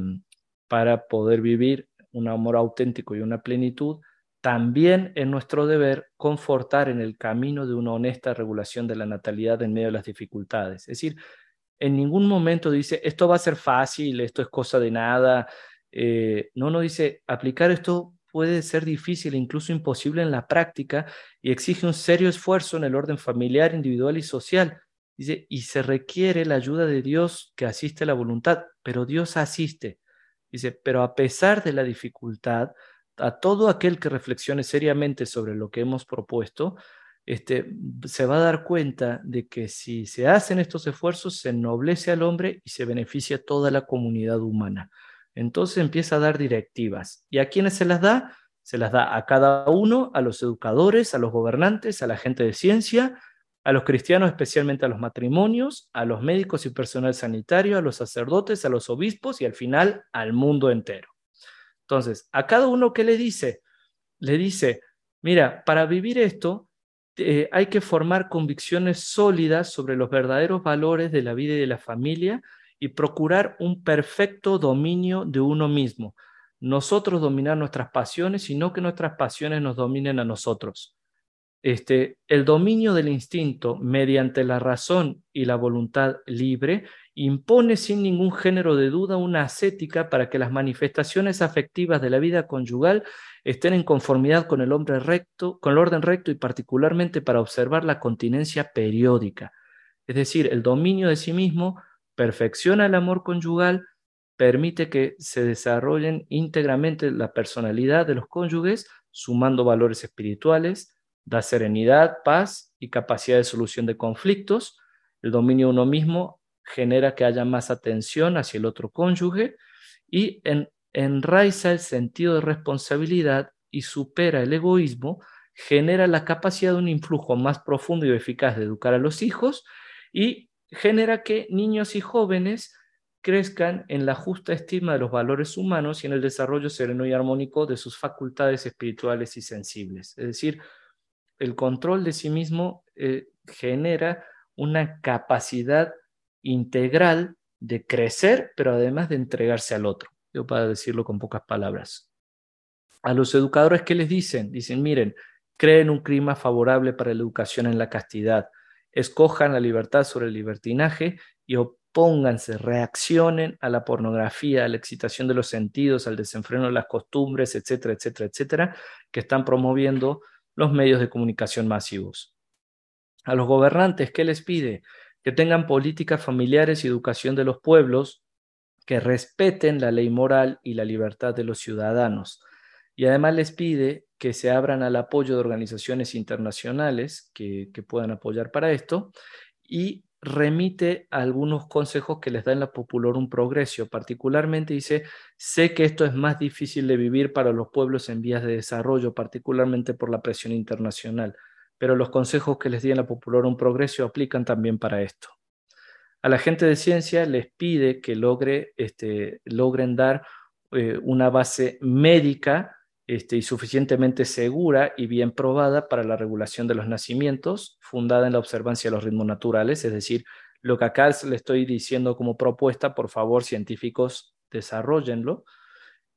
para poder vivir un amor auténtico y una plenitud, también es nuestro deber confortar en el camino de una honesta regulación de la natalidad en medio de las dificultades. Es decir, en ningún momento dice, esto va a ser fácil, esto es cosa de nada. Eh, no, no dice, aplicar esto puede ser difícil incluso imposible en la práctica y exige un serio esfuerzo en el orden familiar, individual y social. Dice, y se requiere la ayuda de Dios que asiste a la voluntad, pero Dios asiste. Dice, pero a pesar de la dificultad, a todo aquel que reflexione seriamente sobre lo que hemos propuesto, este, se va a dar cuenta de que si se hacen estos esfuerzos, se ennoblece al hombre y se beneficia a toda la comunidad humana. Entonces empieza a dar directivas. ¿Y a quiénes se las da? Se las da a cada uno, a los educadores, a los gobernantes, a la gente de ciencia, a los cristianos, especialmente a los matrimonios, a los médicos y personal sanitario, a los sacerdotes, a los obispos y al final al mundo entero. Entonces, a cada uno que le dice, le dice, mira, para vivir esto eh, hay que formar convicciones sólidas sobre los verdaderos valores de la vida y de la familia y procurar un perfecto dominio de uno mismo. Nosotros dominar nuestras pasiones y no que nuestras pasiones nos dominen a nosotros. Este, el dominio del instinto mediante la razón y la voluntad libre impone sin ningún género de duda una ascética para que las manifestaciones afectivas de la vida conyugal estén en conformidad con el hombre recto, con el orden recto y particularmente para observar la continencia periódica. Es decir, el dominio de sí mismo perfecciona el amor conyugal, permite que se desarrollen íntegramente la personalidad de los cónyuges, sumando valores espirituales, da serenidad, paz y capacidad de solución de conflictos. El dominio de uno mismo genera que haya más atención hacia el otro cónyuge y enraiza el sentido de responsabilidad y supera el egoísmo, genera la capacidad de un influjo más profundo y eficaz de educar a los hijos y genera que niños y jóvenes crezcan en la justa estima de los valores humanos y en el desarrollo sereno y armónico de sus facultades espirituales y sensibles. Es decir, el control de sí mismo eh, genera una capacidad integral de crecer, pero además de entregarse al otro. Yo para decirlo con pocas palabras. A los educadores, ¿qué les dicen? Dicen, miren, creen un clima favorable para la educación en la castidad, escojan la libertad sobre el libertinaje y opónganse, reaccionen a la pornografía, a la excitación de los sentidos, al desenfreno de las costumbres, etcétera, etcétera, etcétera, que están promoviendo los medios de comunicación masivos. A los gobernantes, ¿qué les pide? Que tengan políticas familiares y educación de los pueblos, que respeten la ley moral y la libertad de los ciudadanos. Y además les pide que se abran al apoyo de organizaciones internacionales que, puedan apoyar para esto y remite algunos consejos que les da en la un Progresio. Particularmente dice, sé que esto es más difícil de vivir para los pueblos en vías de desarrollo, particularmente por la presión internacional pero los consejos que les di en la un Progresio aplican también para esto. A la gente de ciencia les pide que logre, este, logren dar eh, una base médica este, y suficientemente segura y bien probada para la regulación de los nacimientos, fundada en la observancia de los ritmos naturales, es decir, lo que acá le estoy diciendo como propuesta, por favor, científicos, desarrollenlo.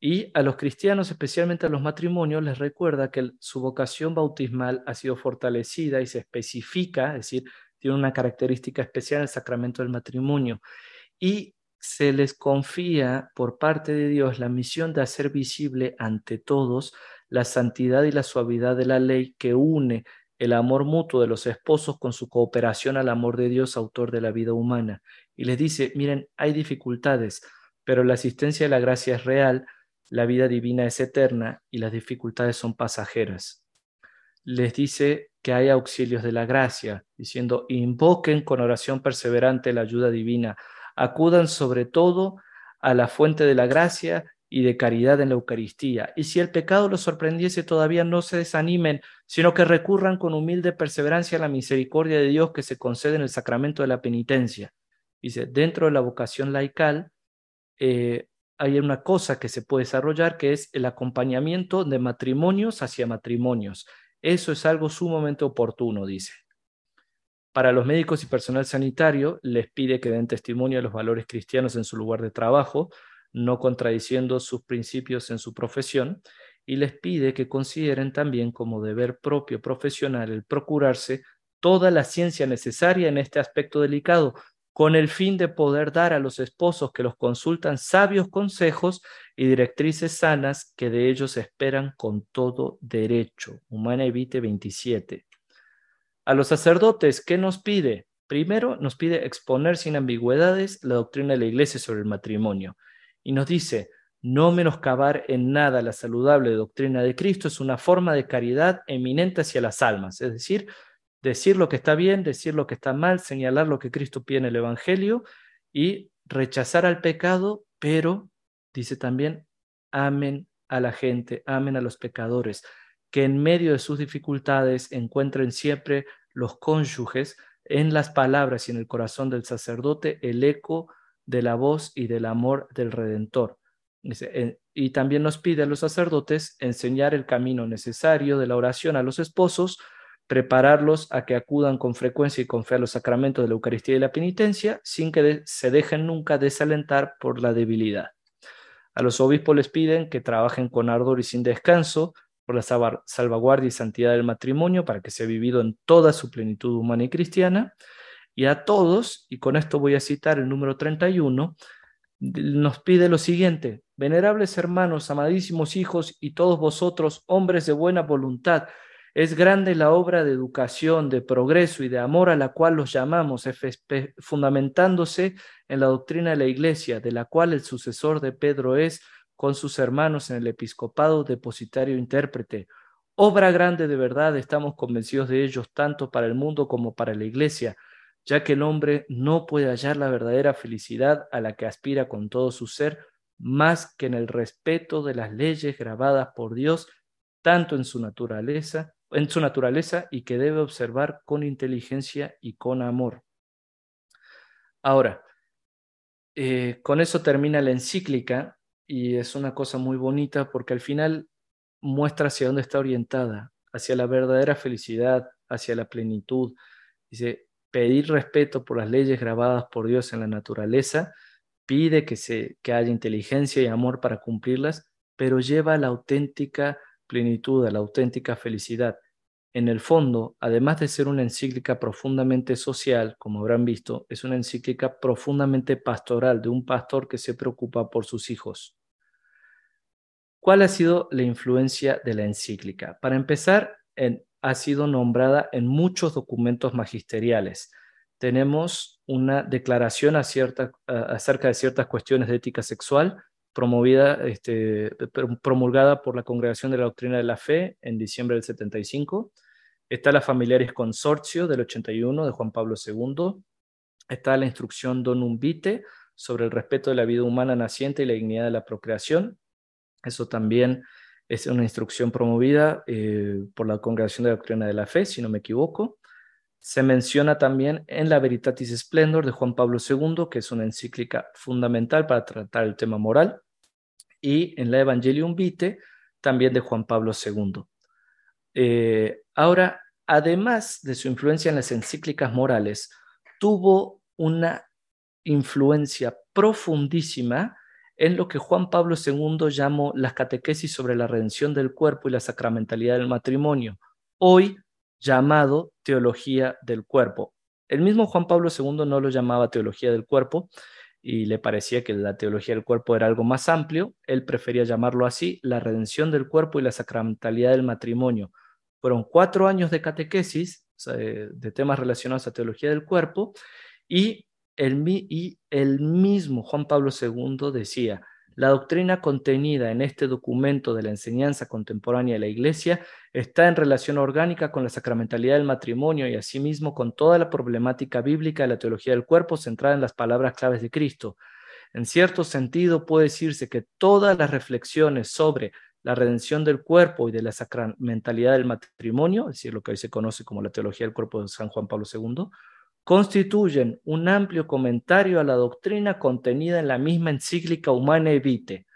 Y a los cristianos, especialmente a los matrimonios, les recuerda que su vocación bautismal ha sido fortalecida y se especifica, es decir, tiene una característica especial el sacramento del matrimonio. Y se les confía por parte de Dios la misión de hacer visible ante todos la santidad y la suavidad de la ley que une el amor mutuo de los esposos con su cooperación al amor de Dios, autor de la vida humana. Y les dice, miren, hay dificultades, pero la asistencia de la gracia es real la vida divina es eterna y las dificultades son pasajeras. Les dice que hay auxilios de la gracia, diciendo, invoquen con oración perseverante la ayuda divina, acudan sobre todo a la fuente de la gracia y de caridad en la Eucaristía. Y si el pecado los sorprendiese, todavía no se desanimen, sino que recurran con humilde perseverancia a la misericordia de Dios que se concede en el sacramento de la penitencia. Dice, dentro de la vocación laical, eh, hay una cosa que se puede desarrollar que es el acompañamiento de matrimonios hacia matrimonios. Eso es algo sumamente oportuno, dice. Para los médicos y personal sanitario, les pide que den testimonio de los valores cristianos en su lugar de trabajo, no contradiciendo sus principios en su profesión, y les pide que consideren también como deber propio profesional el procurarse toda la ciencia necesaria en este aspecto delicado, con el fin de poder dar a los esposos que los consultan sabios consejos y directrices sanas que de ellos esperan con todo derecho. Humana Evite 27. A los sacerdotes, ¿qué nos pide? Primero, nos pide exponer sin ambigüedades la doctrina de la Iglesia sobre el matrimonio. Y nos dice, no menoscabar en nada la saludable doctrina de Cristo es una forma de caridad eminente hacia las almas, es decir, decir lo que está bien, decir lo que está mal, señalar lo que Cristo pide en el Evangelio y rechazar al pecado, pero dice también, amen a la gente, amen a los pecadores, que en medio de sus dificultades encuentren siempre los cónyuges en las palabras y en el corazón del sacerdote el eco de la voz y del amor del Redentor. Y también nos pide a los sacerdotes enseñar el camino necesario de la oración a los esposos, prepararlos a que acudan con frecuencia y con fe a los sacramentos de la Eucaristía y la penitencia, sin que se dejen nunca desalentar por la debilidad. A los obispos les piden que trabajen con ardor y sin descanso por la salvaguardia y santidad del matrimonio para que sea vivido en toda su plenitud humana y cristiana. Y a todos, y con esto voy a citar el número 31, nos pide lo siguiente, venerables hermanos, amadísimos hijos y todos vosotros, hombres de buena voluntad, es grande la obra de educación, de progreso y de amor a la cual los llamamos, fundamentándose en la doctrina de la Iglesia, de la cual el sucesor de Pedro es, con sus hermanos en el episcopado, depositario intérprete. Obra grande de verdad, estamos convencidos de ellos, tanto para el mundo como para la Iglesia, ya que el hombre no puede hallar la verdadera felicidad a la que aspira con todo su ser, más que en el respeto de las leyes grabadas por Dios, tanto en su naturaleza en su naturaleza y que debe observar con inteligencia y con amor. Ahora, eh, con eso termina la encíclica y es una cosa muy bonita porque al final muestra hacia dónde está orientada, hacia la verdadera felicidad, hacia la plenitud. Dice, pedir respeto por las leyes grabadas por Dios en la naturaleza pide que, se, que haya inteligencia y amor para cumplirlas, pero lleva a la auténtica plenitud, a la auténtica felicidad. En el fondo, además de ser una encíclica profundamente social, como habrán visto, es una encíclica profundamente pastoral de un pastor que se preocupa por sus hijos. ¿Cuál ha sido la influencia de la encíclica? Para empezar, ha sido nombrada en muchos documentos magisteriales. Tenemos una declaración acerca de ciertas cuestiones de ética sexual este, promulgada por la Congregación de la Doctrina de la Fe en diciembre del 75. Está la Familiaris Consortio del 81 de Juan Pablo II. Está la instrucción Donum Vitae sobre el respeto de la vida humana naciente y la dignidad de la procreación. Eso también es una instrucción promovida eh, por la Congregación de Doctrina de la Fe, si no me equivoco. Se menciona también en la Veritatis Splendor de Juan Pablo II, que es una encíclica fundamental para tratar el tema moral, y en la Evangelium Vitae, también de Juan Pablo II. Eh, ahora, además de su influencia en las encíclicas morales, tuvo una influencia profundísima en lo que Juan Pablo II llamó las catequesis sobre la redención del cuerpo y la sacramentalidad del matrimonio. Hoy llamado teología del cuerpo. El mismo Juan Pablo II no lo llamaba teología del cuerpo y le parecía que la teología del cuerpo era algo más amplio. Él prefería llamarlo así, la redención del cuerpo y la sacramentalidad del matrimonio. Fueron cuatro años de catequesis de temas relacionados a teología del cuerpo y el, y el mismo Juan Pablo II decía, la doctrina contenida en este documento de la enseñanza contemporánea de la Iglesia está en relación orgánica con la sacramentalidad del matrimonio y asimismo con toda la problemática bíblica de la teología del cuerpo centrada en las palabras claves de Cristo. En cierto sentido, puede decirse que todas las reflexiones sobre la redención del cuerpo y de la sacramentalidad del matrimonio, es decir, lo que hoy se conoce como la teología del cuerpo de San Juan Pablo II, constituyen un amplio comentario a la doctrina contenida en la misma encíclica Humana Vitae.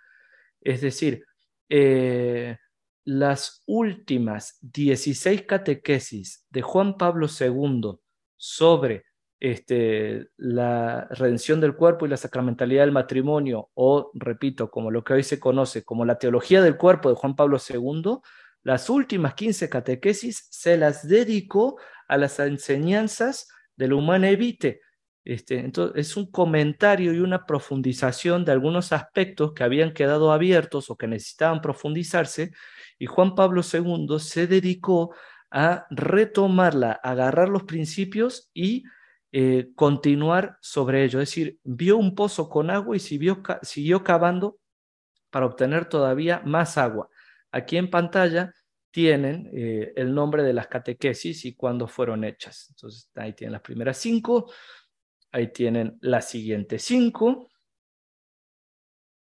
Es decir, eh, las últimas 16 catequesis de Juan Pablo II sobre este, la redención del cuerpo y la sacramentalidad del matrimonio, o repito, como lo que hoy se conoce como la teología del cuerpo de Juan Pablo II, las últimas 15 catequesis se las dedicó a las enseñanzas del humano evite. Este, entonces, es un comentario y una profundización de algunos aspectos que habían quedado abiertos o que necesitaban profundizarse, y Juan Pablo II se dedicó a retomarla, agarrar los principios y eh, continuar sobre ello. Es decir, vio un pozo con agua y siguió, siguió cavando para obtener todavía más agua. Aquí en pantalla tienen eh, el nombre de las catequesis y cuándo fueron hechas. Entonces, ahí tienen las primeras cinco, ahí tienen las siguientes cinco.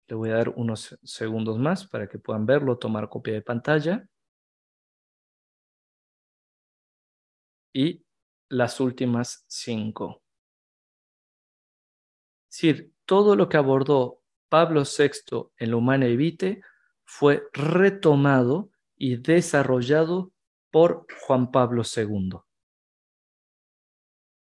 Le voy a dar unos segundos más para que puedan verlo, tomar copia de pantalla. Y las últimas cinco. Es decir, todo lo que abordó Pablo VI en la Humana Evite fue retomado y desarrollado por Juan Pablo II.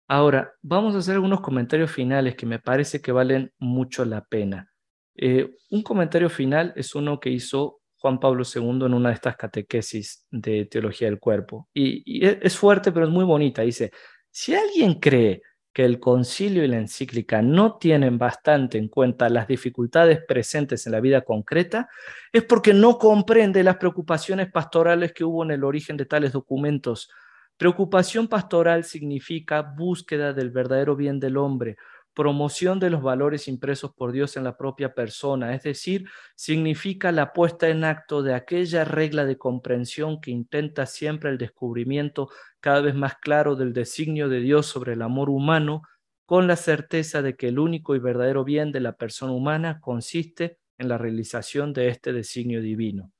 Ahora, vamos a hacer algunos comentarios finales que me parece que valen mucho la pena. Eh, un comentario final es uno que hizo Juan Pablo II en una de estas catequesis de teología del cuerpo. y es fuerte, pero es muy bonita. Dice, si alguien cree que el concilio y la encíclica no tienen bastante en cuenta las dificultades presentes en la vida concreta, es porque no comprende las preocupaciones pastorales que hubo en el origen de tales documentos. Preocupación pastoral significa búsqueda del verdadero bien del hombre, promoción de los valores impresos por Dios en la propia persona, es decir, significa la puesta en acto de aquella regla de comprensión que intenta siempre el descubrimiento cada vez más claro del designio de Dios sobre el amor humano, con la certeza de que el único y verdadero bien de la persona humana consiste en la realización de este designio divino.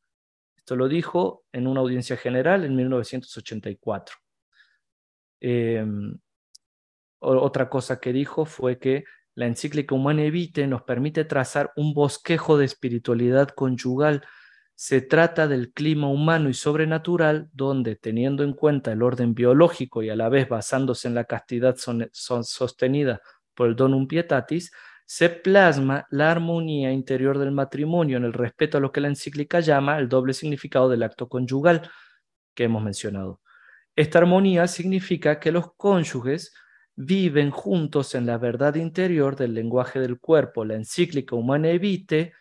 Esto lo dijo en una audiencia general en 1984. Otra cosa que dijo fue que la encíclica Humana Evite nos permite trazar un bosquejo de espiritualidad conyugal. Se trata del clima humano y sobrenatural donde, teniendo en cuenta el orden biológico y a la vez basándose en la castidad sostenida por el donum pietatis, se plasma la armonía interior del matrimonio en el respeto a lo que la encíclica llama el doble significado del acto conyugal que hemos mencionado. Esta armonía significa que los cónyuges viven juntos en la verdad interior del lenguaje del cuerpo. La encíclica Humana Evite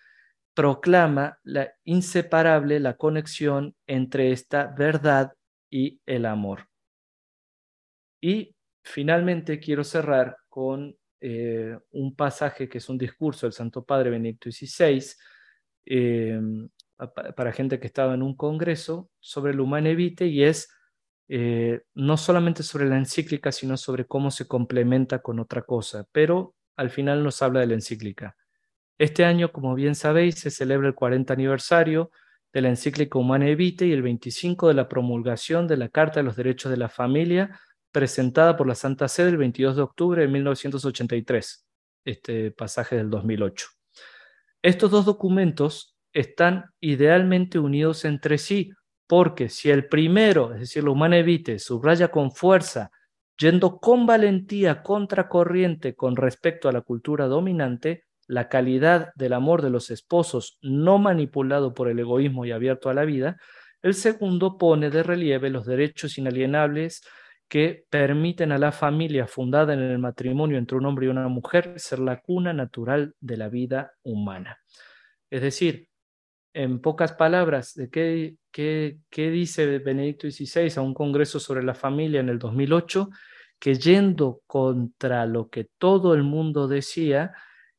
proclama la inseparable la conexión entre esta verdad y el amor. Y finalmente quiero cerrar con eh, un pasaje que es un discurso del Santo Padre Benedicto XVI eh, para gente que estaba en un congreso sobre el Humane y es eh, no solamente sobre la encíclica, sino sobre cómo se complementa con otra cosa, pero al final nos habla de la encíclica. Este año, como bien sabéis, se celebra el 40 aniversario de la encíclica Humane Vitae y el 25 de la promulgación de la Carta de los Derechos de la Familia presentada por la Santa Sede el 22 de octubre de 1983, este pasaje del 2008. Estos dos documentos están idealmente unidos entre sí, porque si el primero, es decir, la humana evite, subraya con fuerza, yendo con valentía contracorriente con respecto a la cultura dominante, la calidad del amor de los esposos no manipulado por el egoísmo y abierto a la vida, el segundo pone de relieve los derechos inalienables que permiten a la familia fundada en el matrimonio entre un hombre y una mujer ser la cuna natural de la vida humana. Es decir, en pocas palabras, ¿de qué, qué, dice Benedicto XVI a un congreso sobre la familia en el 2008? Que yendo contra lo que todo el mundo decía,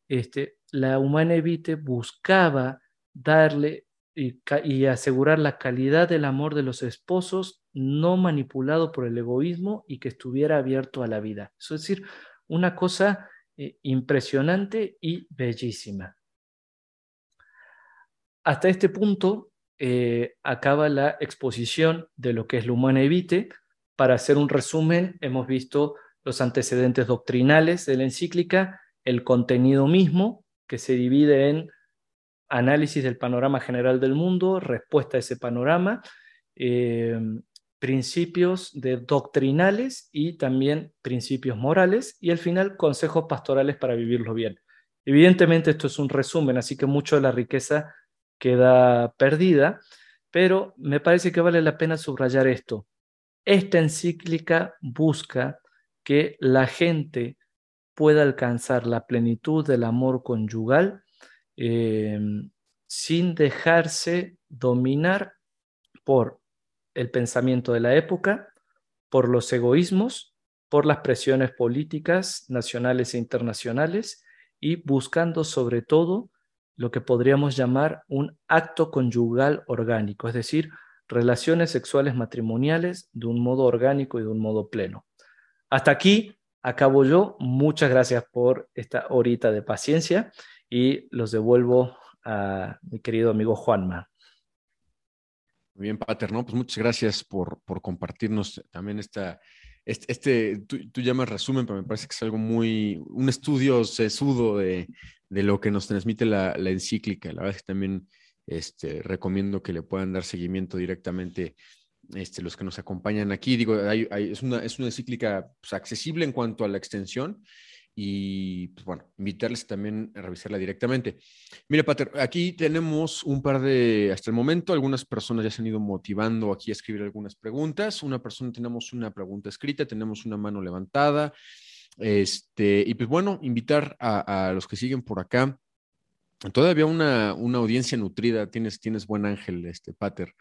este, la Humana Evite buscaba darle y, asegurar la calidad del amor de los esposos, no manipulado por el egoísmo y que estuviera abierto a la vida. es decir, una cosa eh, impresionante y bellísima. Hasta este punto eh, acaba la exposición de lo que es la humana evite. Para hacer un resumen, hemos visto los antecedentes doctrinales de la encíclica, el contenido mismo, que se divide en análisis del panorama general del mundo, respuesta a ese panorama, eh, principios de doctrinales y también principios morales, y al final consejos pastorales para vivirlo bien. Evidentemente esto es un resumen, así que mucho de la riqueza queda perdida, pero me parece que vale la pena subrayar esto. Esta encíclica busca que la gente pueda alcanzar la plenitud del amor conyugal Em, sin dejarse dominar por el pensamiento de la época, por los egoísmos, por las presiones políticas nacionales e internacionales y buscando sobre todo lo que podríamos llamar un acto conyugal orgánico, es decir, relaciones sexuales matrimoniales de un modo orgánico y de un modo pleno. Hasta aquí acabo yo. Muchas gracias por esta horita de paciencia y los devuelvo a mi querido amigo Juanma. Muy bien, Pater, ¿no? Pues muchas gracias por, por compartirnos también esta, este, este tú, llamas resumen, pero me parece que es algo muy, un estudio sesudo de, de lo que nos transmite la, la, encíclica. La verdad es que también este, recomiendo que le puedan dar seguimiento directamente este, los que nos acompañan aquí. Digo, es, una, es una encíclica pues, accesible en cuanto a la extensión y pues bueno, invitarles también a revisarla directamente. Mire, Pater, aquí tenemos un par de, hasta el momento, algunas personas ya se han ido motivando aquí a escribir algunas preguntas. Una persona, tenemos una pregunta escrita, tenemos una mano levantada. Este, y pues bueno, invitar a, los que siguen por acá. Todavía una, una audiencia nutrida, tienes, tienes buen ángel, este, Pater.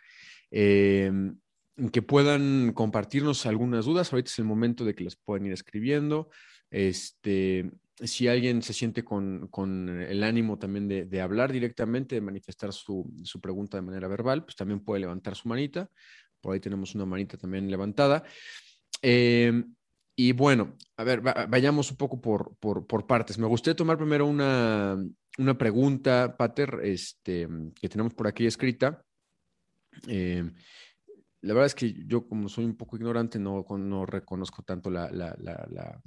Em, que puedan compartirnos algunas dudas. Ahorita es el momento de que las puedan ir escribiendo. Este, si alguien se siente con, el ánimo también de, hablar directamente, de manifestar su, pregunta de manera verbal, pues también puede levantar su manita. Por ahí tenemos una manita también levantada. Em, y bueno, a ver, vayamos un poco por, por, partes. Me gustaría tomar primero una, pregunta, Pater, este, que tenemos por aquí escrita. Em, la verdad es que yo, como soy un poco ignorante, no, no reconozco tanto la, la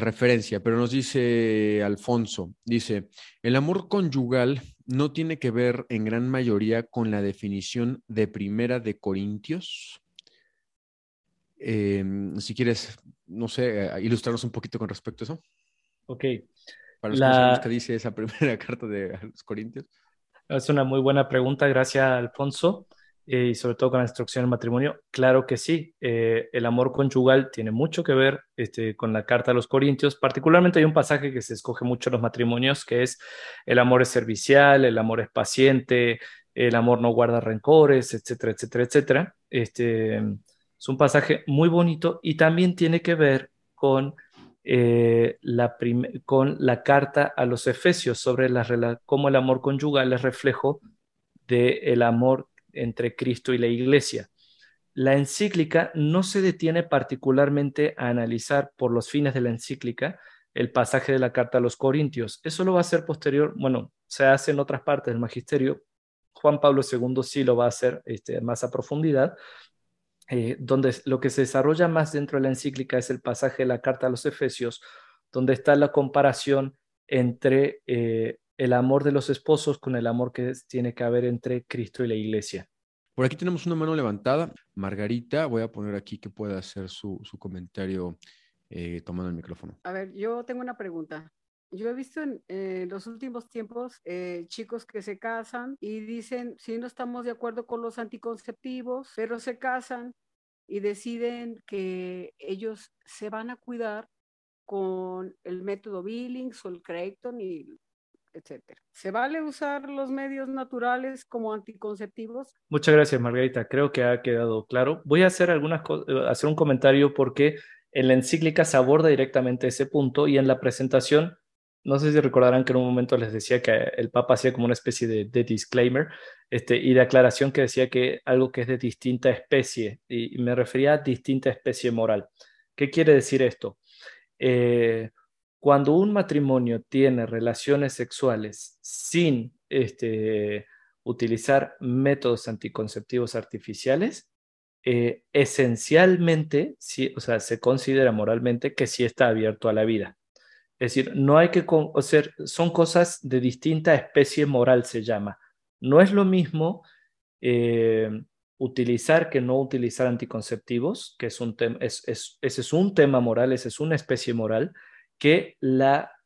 referencia, pero nos dice Alfonso, dice, el amor conyugal no tiene que ver en gran mayoría con la definición de primera de Corintios. Em, si quieres, no sé, eh, ilustrarnos un poquito con respecto a eso. Ok. para los que, que dice esa primera carta de los Corintios? Es una muy buena pregunta, gracias Alfonso, eh, y sobre todo con la instrucción del matrimonio. Claro que sí, eh, el amor conyugal tiene mucho que ver este, con la carta a los Corintios. Particularmente hay un pasaje que se escoge mucho en los matrimonios, que es el amor es servicial, el amor es paciente, el amor no guarda rencores, etcétera, etcétera, etcétera. Este, es un pasaje muy bonito y también tiene que ver con eh, la con la carta a los Efesios sobre la, cómo el amor conyugal es reflejo del amor entre Cristo y la Iglesia. La encíclica no se detiene particularmente a analizar por los fines de la encíclica el pasaje de la carta a los Corintios. Eso lo va a hacer posterior, bueno, se hace en otras partes del magisterio. Juan Pablo II sí lo va a hacer este, más a profundidad, eh, donde lo que se desarrolla más dentro de la encíclica es el pasaje de la carta a los Efesios, donde está la comparación entre eh, el amor de los esposos con el amor que tiene que haber entre Cristo y la iglesia. Por aquí tenemos una mano levantada. Margarita, voy a poner aquí que pueda hacer su, comentario eh, tomando el micrófono. A ver, yo tengo una pregunta. Yo he visto en los últimos tiempos chicos que se casan y dicen, si no estamos de acuerdo con los anticonceptivos, pero se casan y deciden que ellos se van a cuidar con el método Billings o el Creighton y etcétera. ¿Se vale usar los medios naturales como anticonceptivos? Muchas gracias, Margarita. Creo que ha quedado claro. Voy a hacer algunas eh, hacer un comentario porque en la encíclica se aborda directamente ese punto y en la presentación no sé si recordarán que en un momento les decía que el Papa hacía como una especie de, disclaimer este, y de aclaración que decía que algo que es de distinta especie, y, me refería a distinta especie moral. ¿Qué quiere decir esto? Eh, cuando un matrimonio tiene relaciones sexuales sin este, utilizar métodos anticonceptivos artificiales, eh, esencialmente, o sea, se considera moralmente que sí está abierto a la vida. Es decir, no hay que, o sea, son cosas de distinta especie moral, se llama. No es lo mismo eh, utilizar que no utilizar anticonceptivos, que es un es, ese es un tema moral, esa es una especie moral, que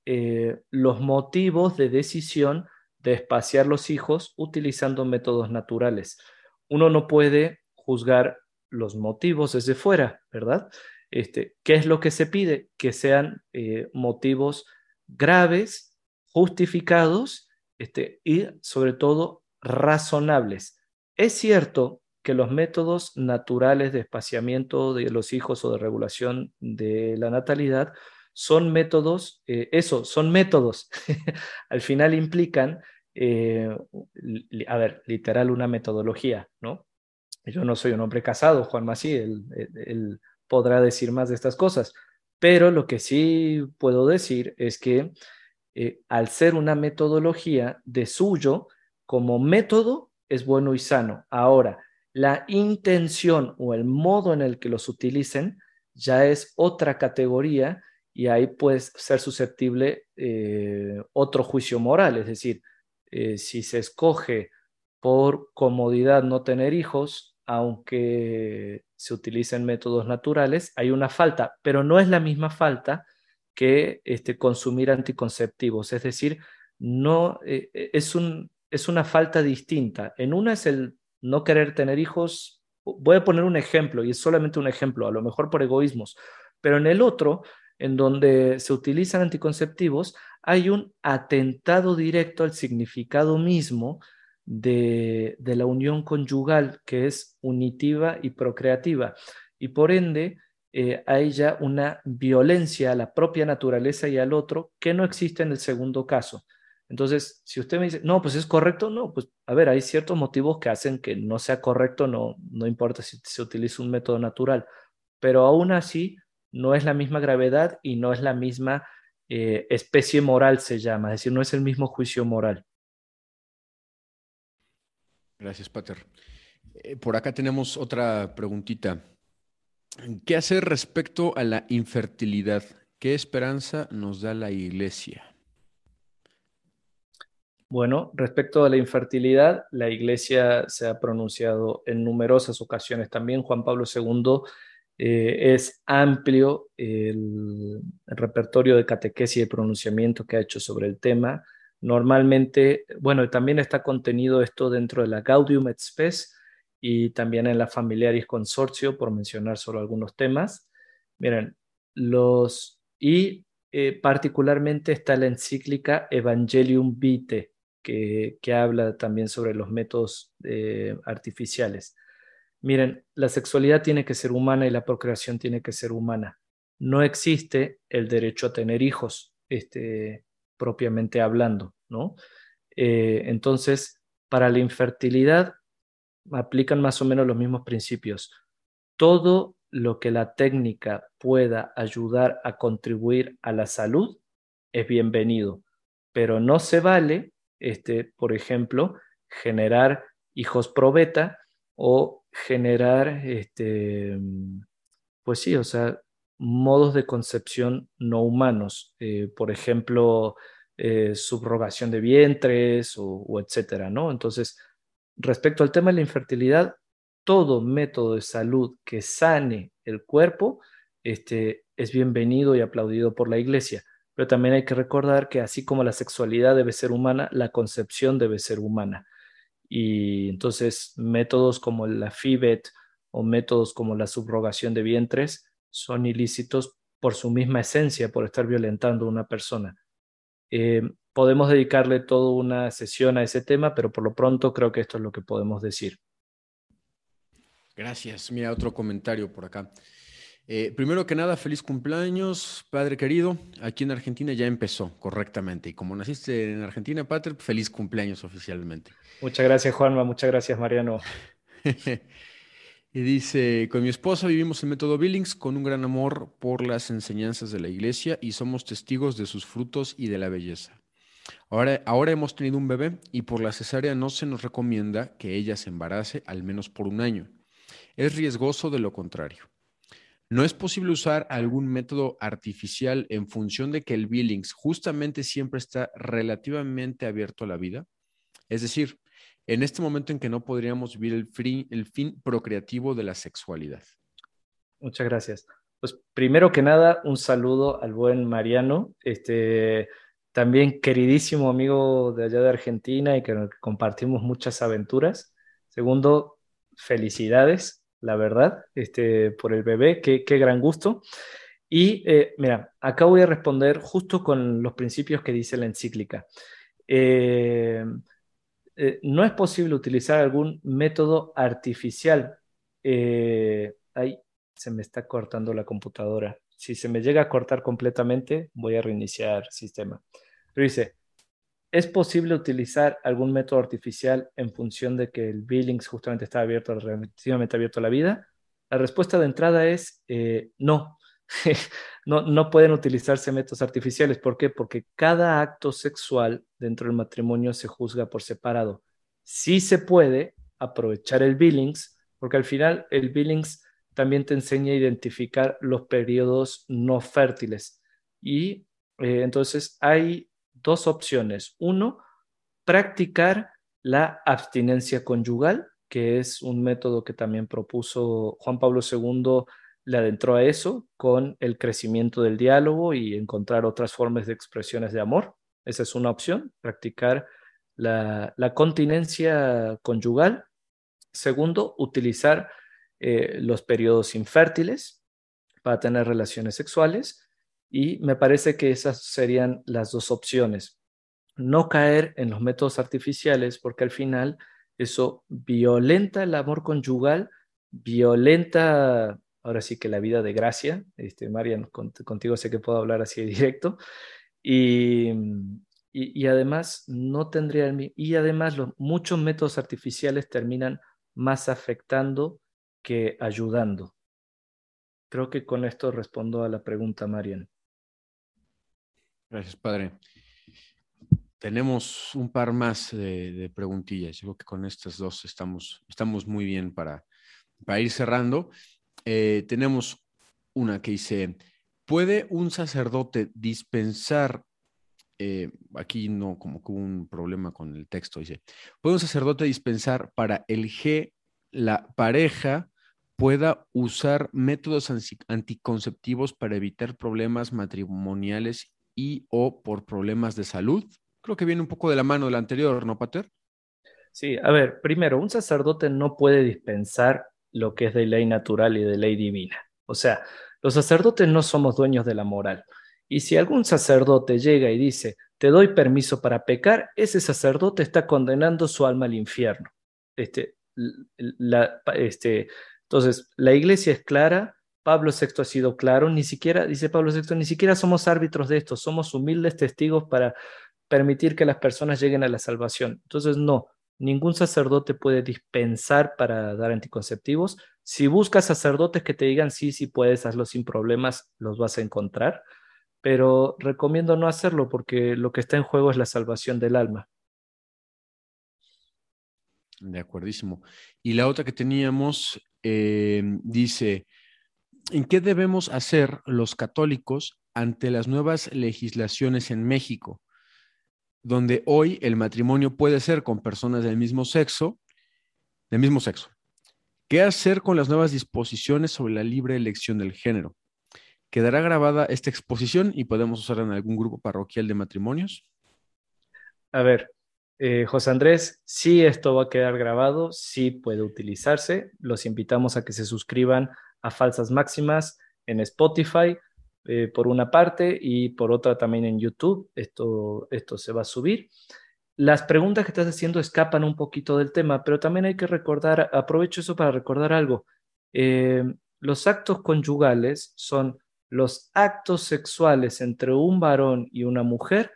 eh, los motivos de decisión de espaciar los hijos utilizando métodos naturales. Uno no puede juzgar los motivos desde fuera, ¿verdad? Este, ¿Qué es lo que se pide? Que sean eh, motivos graves, justificados este, y sobre todo razonables. Es cierto que los métodos naturales de espaciamiento de los hijos o de regulación de la natalidad son métodos, eh, eso, son métodos. Al final implican, eh, a ver, literal una metodología, ¿no? Yo no soy un hombre casado, Juan Masí, el podrá decir más de estas cosas. Pero lo que sí puedo decir es que eh, al ser una metodología de suyo, como método, es bueno y sano. Ahora, la intención o el modo en el que los utilicen ya es otra categoría y ahí puede ser susceptible eh, otro juicio moral. Es decir, eh, si se escoge por comodidad no tener hijos, aunque se utilicen métodos naturales, hay una falta, pero no es la misma falta que este, consumir anticonceptivos. Es decir, no eh, es, un, es una falta distinta. En una es el no querer tener hijos. Voy a poner un ejemplo, y es solamente un ejemplo, a lo mejor por egoísmos, pero en el otro, en donde se utilizan anticonceptivos, hay un atentado directo al significado mismo de, la unión conyugal, que es unitiva y procreativa. Y por ende, eh, hay ya una violencia a la propia naturaleza y al otro que no existe en el segundo caso. Entonces, si usted me dice, no, pues es correcto, no, pues a ver, hay ciertos motivos que hacen que no sea correcto, no, no importa si se utiliza un método natural, pero aún así no es la misma gravedad y no es la misma eh, especie moral, se llama, es decir, no es el mismo juicio moral. Gracias, Pater. Eh, por acá tenemos otra preguntita. ¿Qué hacer respecto a la infertilidad? ¿Qué esperanza nos da la iglesia? Bueno, respecto a la infertilidad, la iglesia se ha pronunciado en numerosas ocasiones. También Juan Pablo II Eh, es amplio el, repertorio de catequesis y de pronunciamiento que ha hecho sobre el tema. Normalmente, bueno, también está contenido esto dentro de la Gaudium et Spes y también en la Familiaris Consortio, por mencionar solo algunos temas. Miren, los, y eh, particularmente está la encíclica Evangelium Vitae, que, que habla también sobre los métodos eh, artificiales. Miren, la sexualidad tiene que ser humana y la procreación tiene que ser humana. No existe el derecho a tener hijos, este, propiamente hablando, ¿no? Eh, entonces, para la infertilidad aplican más o menos los mismos principios. Todo lo que la técnica pueda ayudar a contribuir a la salud es bienvenido, pero no se vale, este, por ejemplo, generar hijos pro beta o generar, este, pues sí, o sea, modos de concepción no humanos, eh, por ejemplo, eh, subrogación de vientres o, o, etcétera, ¿no? Entonces, respecto al tema de la infertilidad, todo método de salud que sane el cuerpo este, es bienvenido y aplaudido por la iglesia. Pero también hay que recordar que así como la sexualidad debe ser humana, la concepción debe ser humana. Y entonces métodos como la FIBET o métodos como la subrogación de vientres son ilícitos por su misma esencia, por estar violentando a una persona. Eh, podemos dedicarle toda una sesión a ese tema, pero por lo pronto creo que esto es lo que podemos decir. Gracias. Mira, otro comentario por acá. Eh, primero que nada, feliz cumpleaños, padre querido. Aquí en Argentina ya empezó correctamente. Y como naciste en Argentina, padre, feliz cumpleaños oficialmente. Muchas gracias, Juanma. Muchas gracias, Mariano. y dice, con mi esposa vivimos el método Billings con un gran amor por las enseñanzas de la iglesia y somos testigos de sus frutos y de la belleza. Ahora, ahora hemos tenido un bebé y por la cesárea no se nos recomienda que ella se embarace al menos por un año es riesgoso de lo contrario. No es posible usar algún método artificial en función de que el Billings justamente siempre está relativamente abierto a la vida. Es decir, en este momento en que no podríamos vivir el, el fin procreativo de la sexualidad. Muchas gracias. Pues primero que nada, un saludo al buen Mariano, este, también queridísimo amigo de allá de Argentina y que compartimos muchas aventuras. Segundo, felicidades la verdad, este, por el bebé, qué, gran gusto. Y eh, mira, acá voy a responder justo con los principios que dice la encíclica. Eh, eh, no es posible utilizar algún método artificial. ahí se me está cortando la computadora. Si se me llega a cortar completamente, voy a reiniciar el sistema. Pero dice, ¿Es posible utilizar algún método artificial en función de que el Billings justamente está abierto, relativamente abierto a la vida? La respuesta de entrada es eh, no. no. No pueden utilizarse métodos artificiales. ¿Por qué? Porque cada acto sexual dentro del matrimonio se juzga por separado. Sí se puede aprovechar el Billings, porque al final el Billings también te enseña a identificar los periodos no fértiles. Y eh, entonces hay dos opciones. Uno, practicar la abstinencia conyugal, que es un método que también propuso Juan Pablo II, le adentró a eso con el crecimiento del diálogo y encontrar otras formas de expresiones de amor. Esa es una opción, practicar la, continencia conyugal. Segundo, utilizar eh, los periodos infértiles para tener relaciones sexuales. Y me parece que esas serían las dos opciones. No caer en los métodos artificiales porque al final eso violenta el amor conyugal, violenta ahora sí que la vida de gracia. Este, Marian, contigo sé que puedo hablar así de directo. Y, y, además no tendría y además los, muchos métodos artificiales terminan más afectando que ayudando. Creo que con esto respondo a la pregunta, Marian. Gracias, padre. Tenemos un par más de, preguntillas. Yo creo que con estas dos estamos, estamos muy bien para, para ir cerrando. Eh, tenemos una que dice, ¿puede un sacerdote dispensar, eh, aquí no, como que hubo un problema con el texto, dice, ¿puede un sacerdote dispensar para el G la pareja pueda usar métodos anticonceptivos para evitar problemas matrimoniales y o por problemas de salud? Creo que viene un poco de la mano del anterior, ¿no, Pater? Sí, a ver, primero, un sacerdote no puede dispensar lo que es de ley natural y de ley divina. O sea, los sacerdotes no somos dueños de la moral. Y si algún sacerdote llega y dice, te doy permiso para pecar, ese sacerdote está condenando su alma al infierno. Este, este, entonces, la iglesia es clara, Pablo VI ha sido claro, ni siquiera, dice Pablo VI, ni siquiera somos árbitros de esto, somos humildes testigos para permitir que las personas lleguen a la salvación. Entonces, no, ningún sacerdote puede dispensar para dar anticonceptivos. Si buscas sacerdotes que te digan sí, sí puedes, hazlo sin problemas, los vas a encontrar pero recomiendo no hacerlo porque lo que está en juego es la salvación del alma. De acuerdísimo. Y la otra que teníamos eh, dice, ¿en qué debemos hacer los católicos ante las nuevas legislaciones en México, donde hoy el matrimonio puede ser con personas del mismo sexo, del mismo sexo? ¿Qué hacer con las nuevas disposiciones sobre la libre elección del género? ¿Quedará grabada esta exposición y podemos usarla en algún grupo parroquial de matrimonios? A ver, eh, José Andrés, sí esto va a quedar grabado, sí puede utilizarse. Los invitamos a que se suscriban a Falsas Máximas en Spotify eh, por una parte y por otra también en YouTube. Esto, esto se va a subir. Las preguntas que estás haciendo escapan un poquito del tema, pero también hay que recordar, aprovecho eso para recordar algo. Eh, los actos conyugales son los actos sexuales entre un varón y una mujer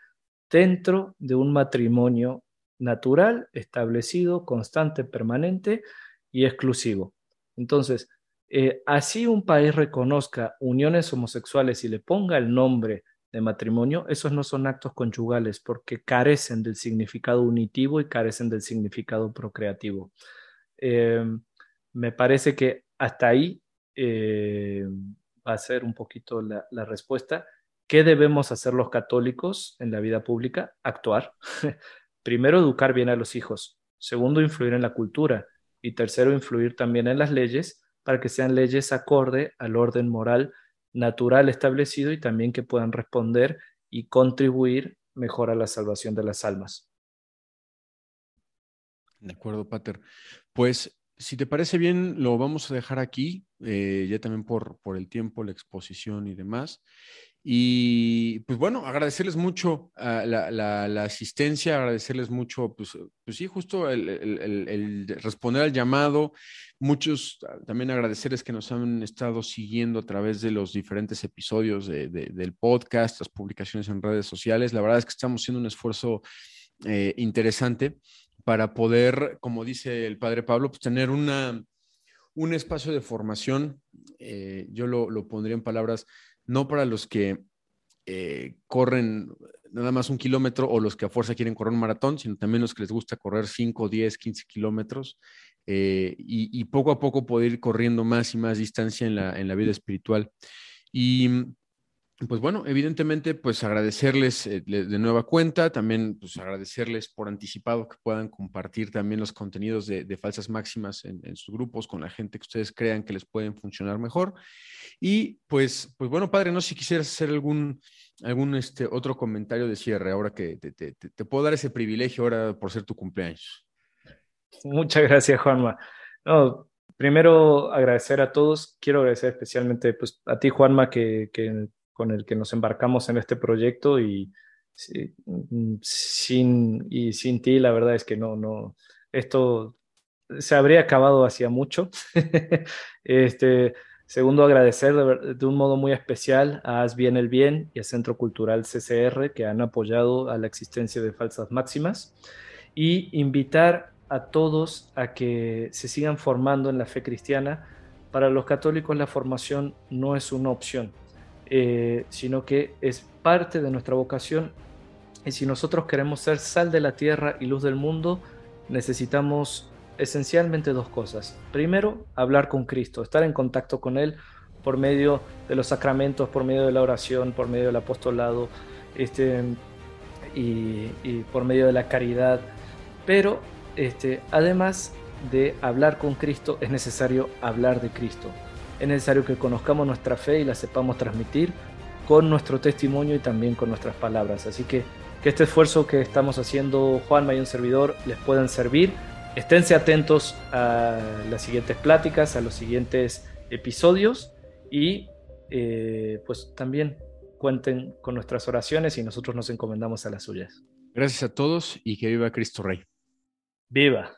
dentro de un matrimonio natural, establecido, constante, permanente y exclusivo. Entonces, eh, así un país reconozca uniones homosexuales y le ponga el nombre de matrimonio, esos no son actos conyugales porque carecen del significado unitivo y carecen del significado procreativo. Eh, me parece que hasta ahí eh, va a ser un poquito la, respuesta. ¿Qué debemos hacer los católicos en la vida pública? Actuar. Primero, educar bien a los hijos. Segundo, influir en la cultura. Y tercero, influir también en las leyes para que sean leyes acorde al orden moral natural establecido y también que puedan responder y contribuir mejor a la salvación de las almas. De acuerdo, Pater. Pues si te parece bien, lo vamos a dejar aquí, eh, ya también por, por el tiempo, la exposición y demás. Y pues bueno, agradecerles mucho ah, la, asistencia, agradecerles mucho, pues, pues sí, justo el, responder al llamado. Muchos ah, también agradecerles que nos han estado siguiendo a través de los diferentes episodios del podcast, las publicaciones en redes sociales. La verdad es que estamos haciendo un esfuerzo eh, interesante para poder, como dice el padre Pablo, pues tener una, un espacio de formación. Eh, yo lo, pondría en palabras, no para los que eh, corren nada más un kilómetro o los que a fuerza quieren correr un maratón, sino también los que les gusta correr 5, 10, 15 kilómetros eh, y, poco a poco poder ir corriendo más y más distancia en la, en la vida espiritual. Y pues bueno, evidentemente, pues agradecerles eh, de nueva cuenta, también pues agradecerles por anticipado que puedan compartir también los contenidos de, falsas máximas en, sus grupos con la gente que ustedes crean que les pueden funcionar mejor. Y pues, pues bueno, padre, no sé si quisieras hacer algún, algún este, otro comentario de cierre, ahora que te, puedo dar ese privilegio ahora por ser tu cumpleaños. Muchas gracias, Juanma. No, primero agradecer a todos. Quiero agradecer especialmente pues, a ti, Juanma, que, que con el que nos embarcamos en este proyecto y mm, sin, y sin ti la verdad es que no, no, esto se habría acabado hacía mucho. este, segundo, agradecer de, un modo muy especial a Haz Bien el Bien y a Centro Cultural CCR que han apoyado a la existencia de Falsas Máximas y invitar a todos a que se sigan formando en la fe cristiana. Para los católicos la formación no es una opción, eh, sino que es parte de nuestra vocación. Y si nosotros queremos ser sal de la tierra y luz del mundo, necesitamos esencialmente dos cosas. Primero, hablar con Cristo, estar en contacto con Él por medio de los sacramentos, por medio de la oración, por medio del apostolado este, y, por medio de la caridad. Pero este, además de hablar con Cristo es necesario hablar de Cristo. Es necesario que conozcamos nuestra fe y la sepamos transmitir con nuestro testimonio y también con nuestras palabras. Así que que este esfuerzo que estamos haciendo Juanma y un servidor les puedan servir. Esténse atentos a las siguientes pláticas, a los siguientes episodios y eh, pues también cuenten con nuestras oraciones y nosotros nos encomendamos a las suyas. Gracias a todos y que viva Cristo Rey. Viva.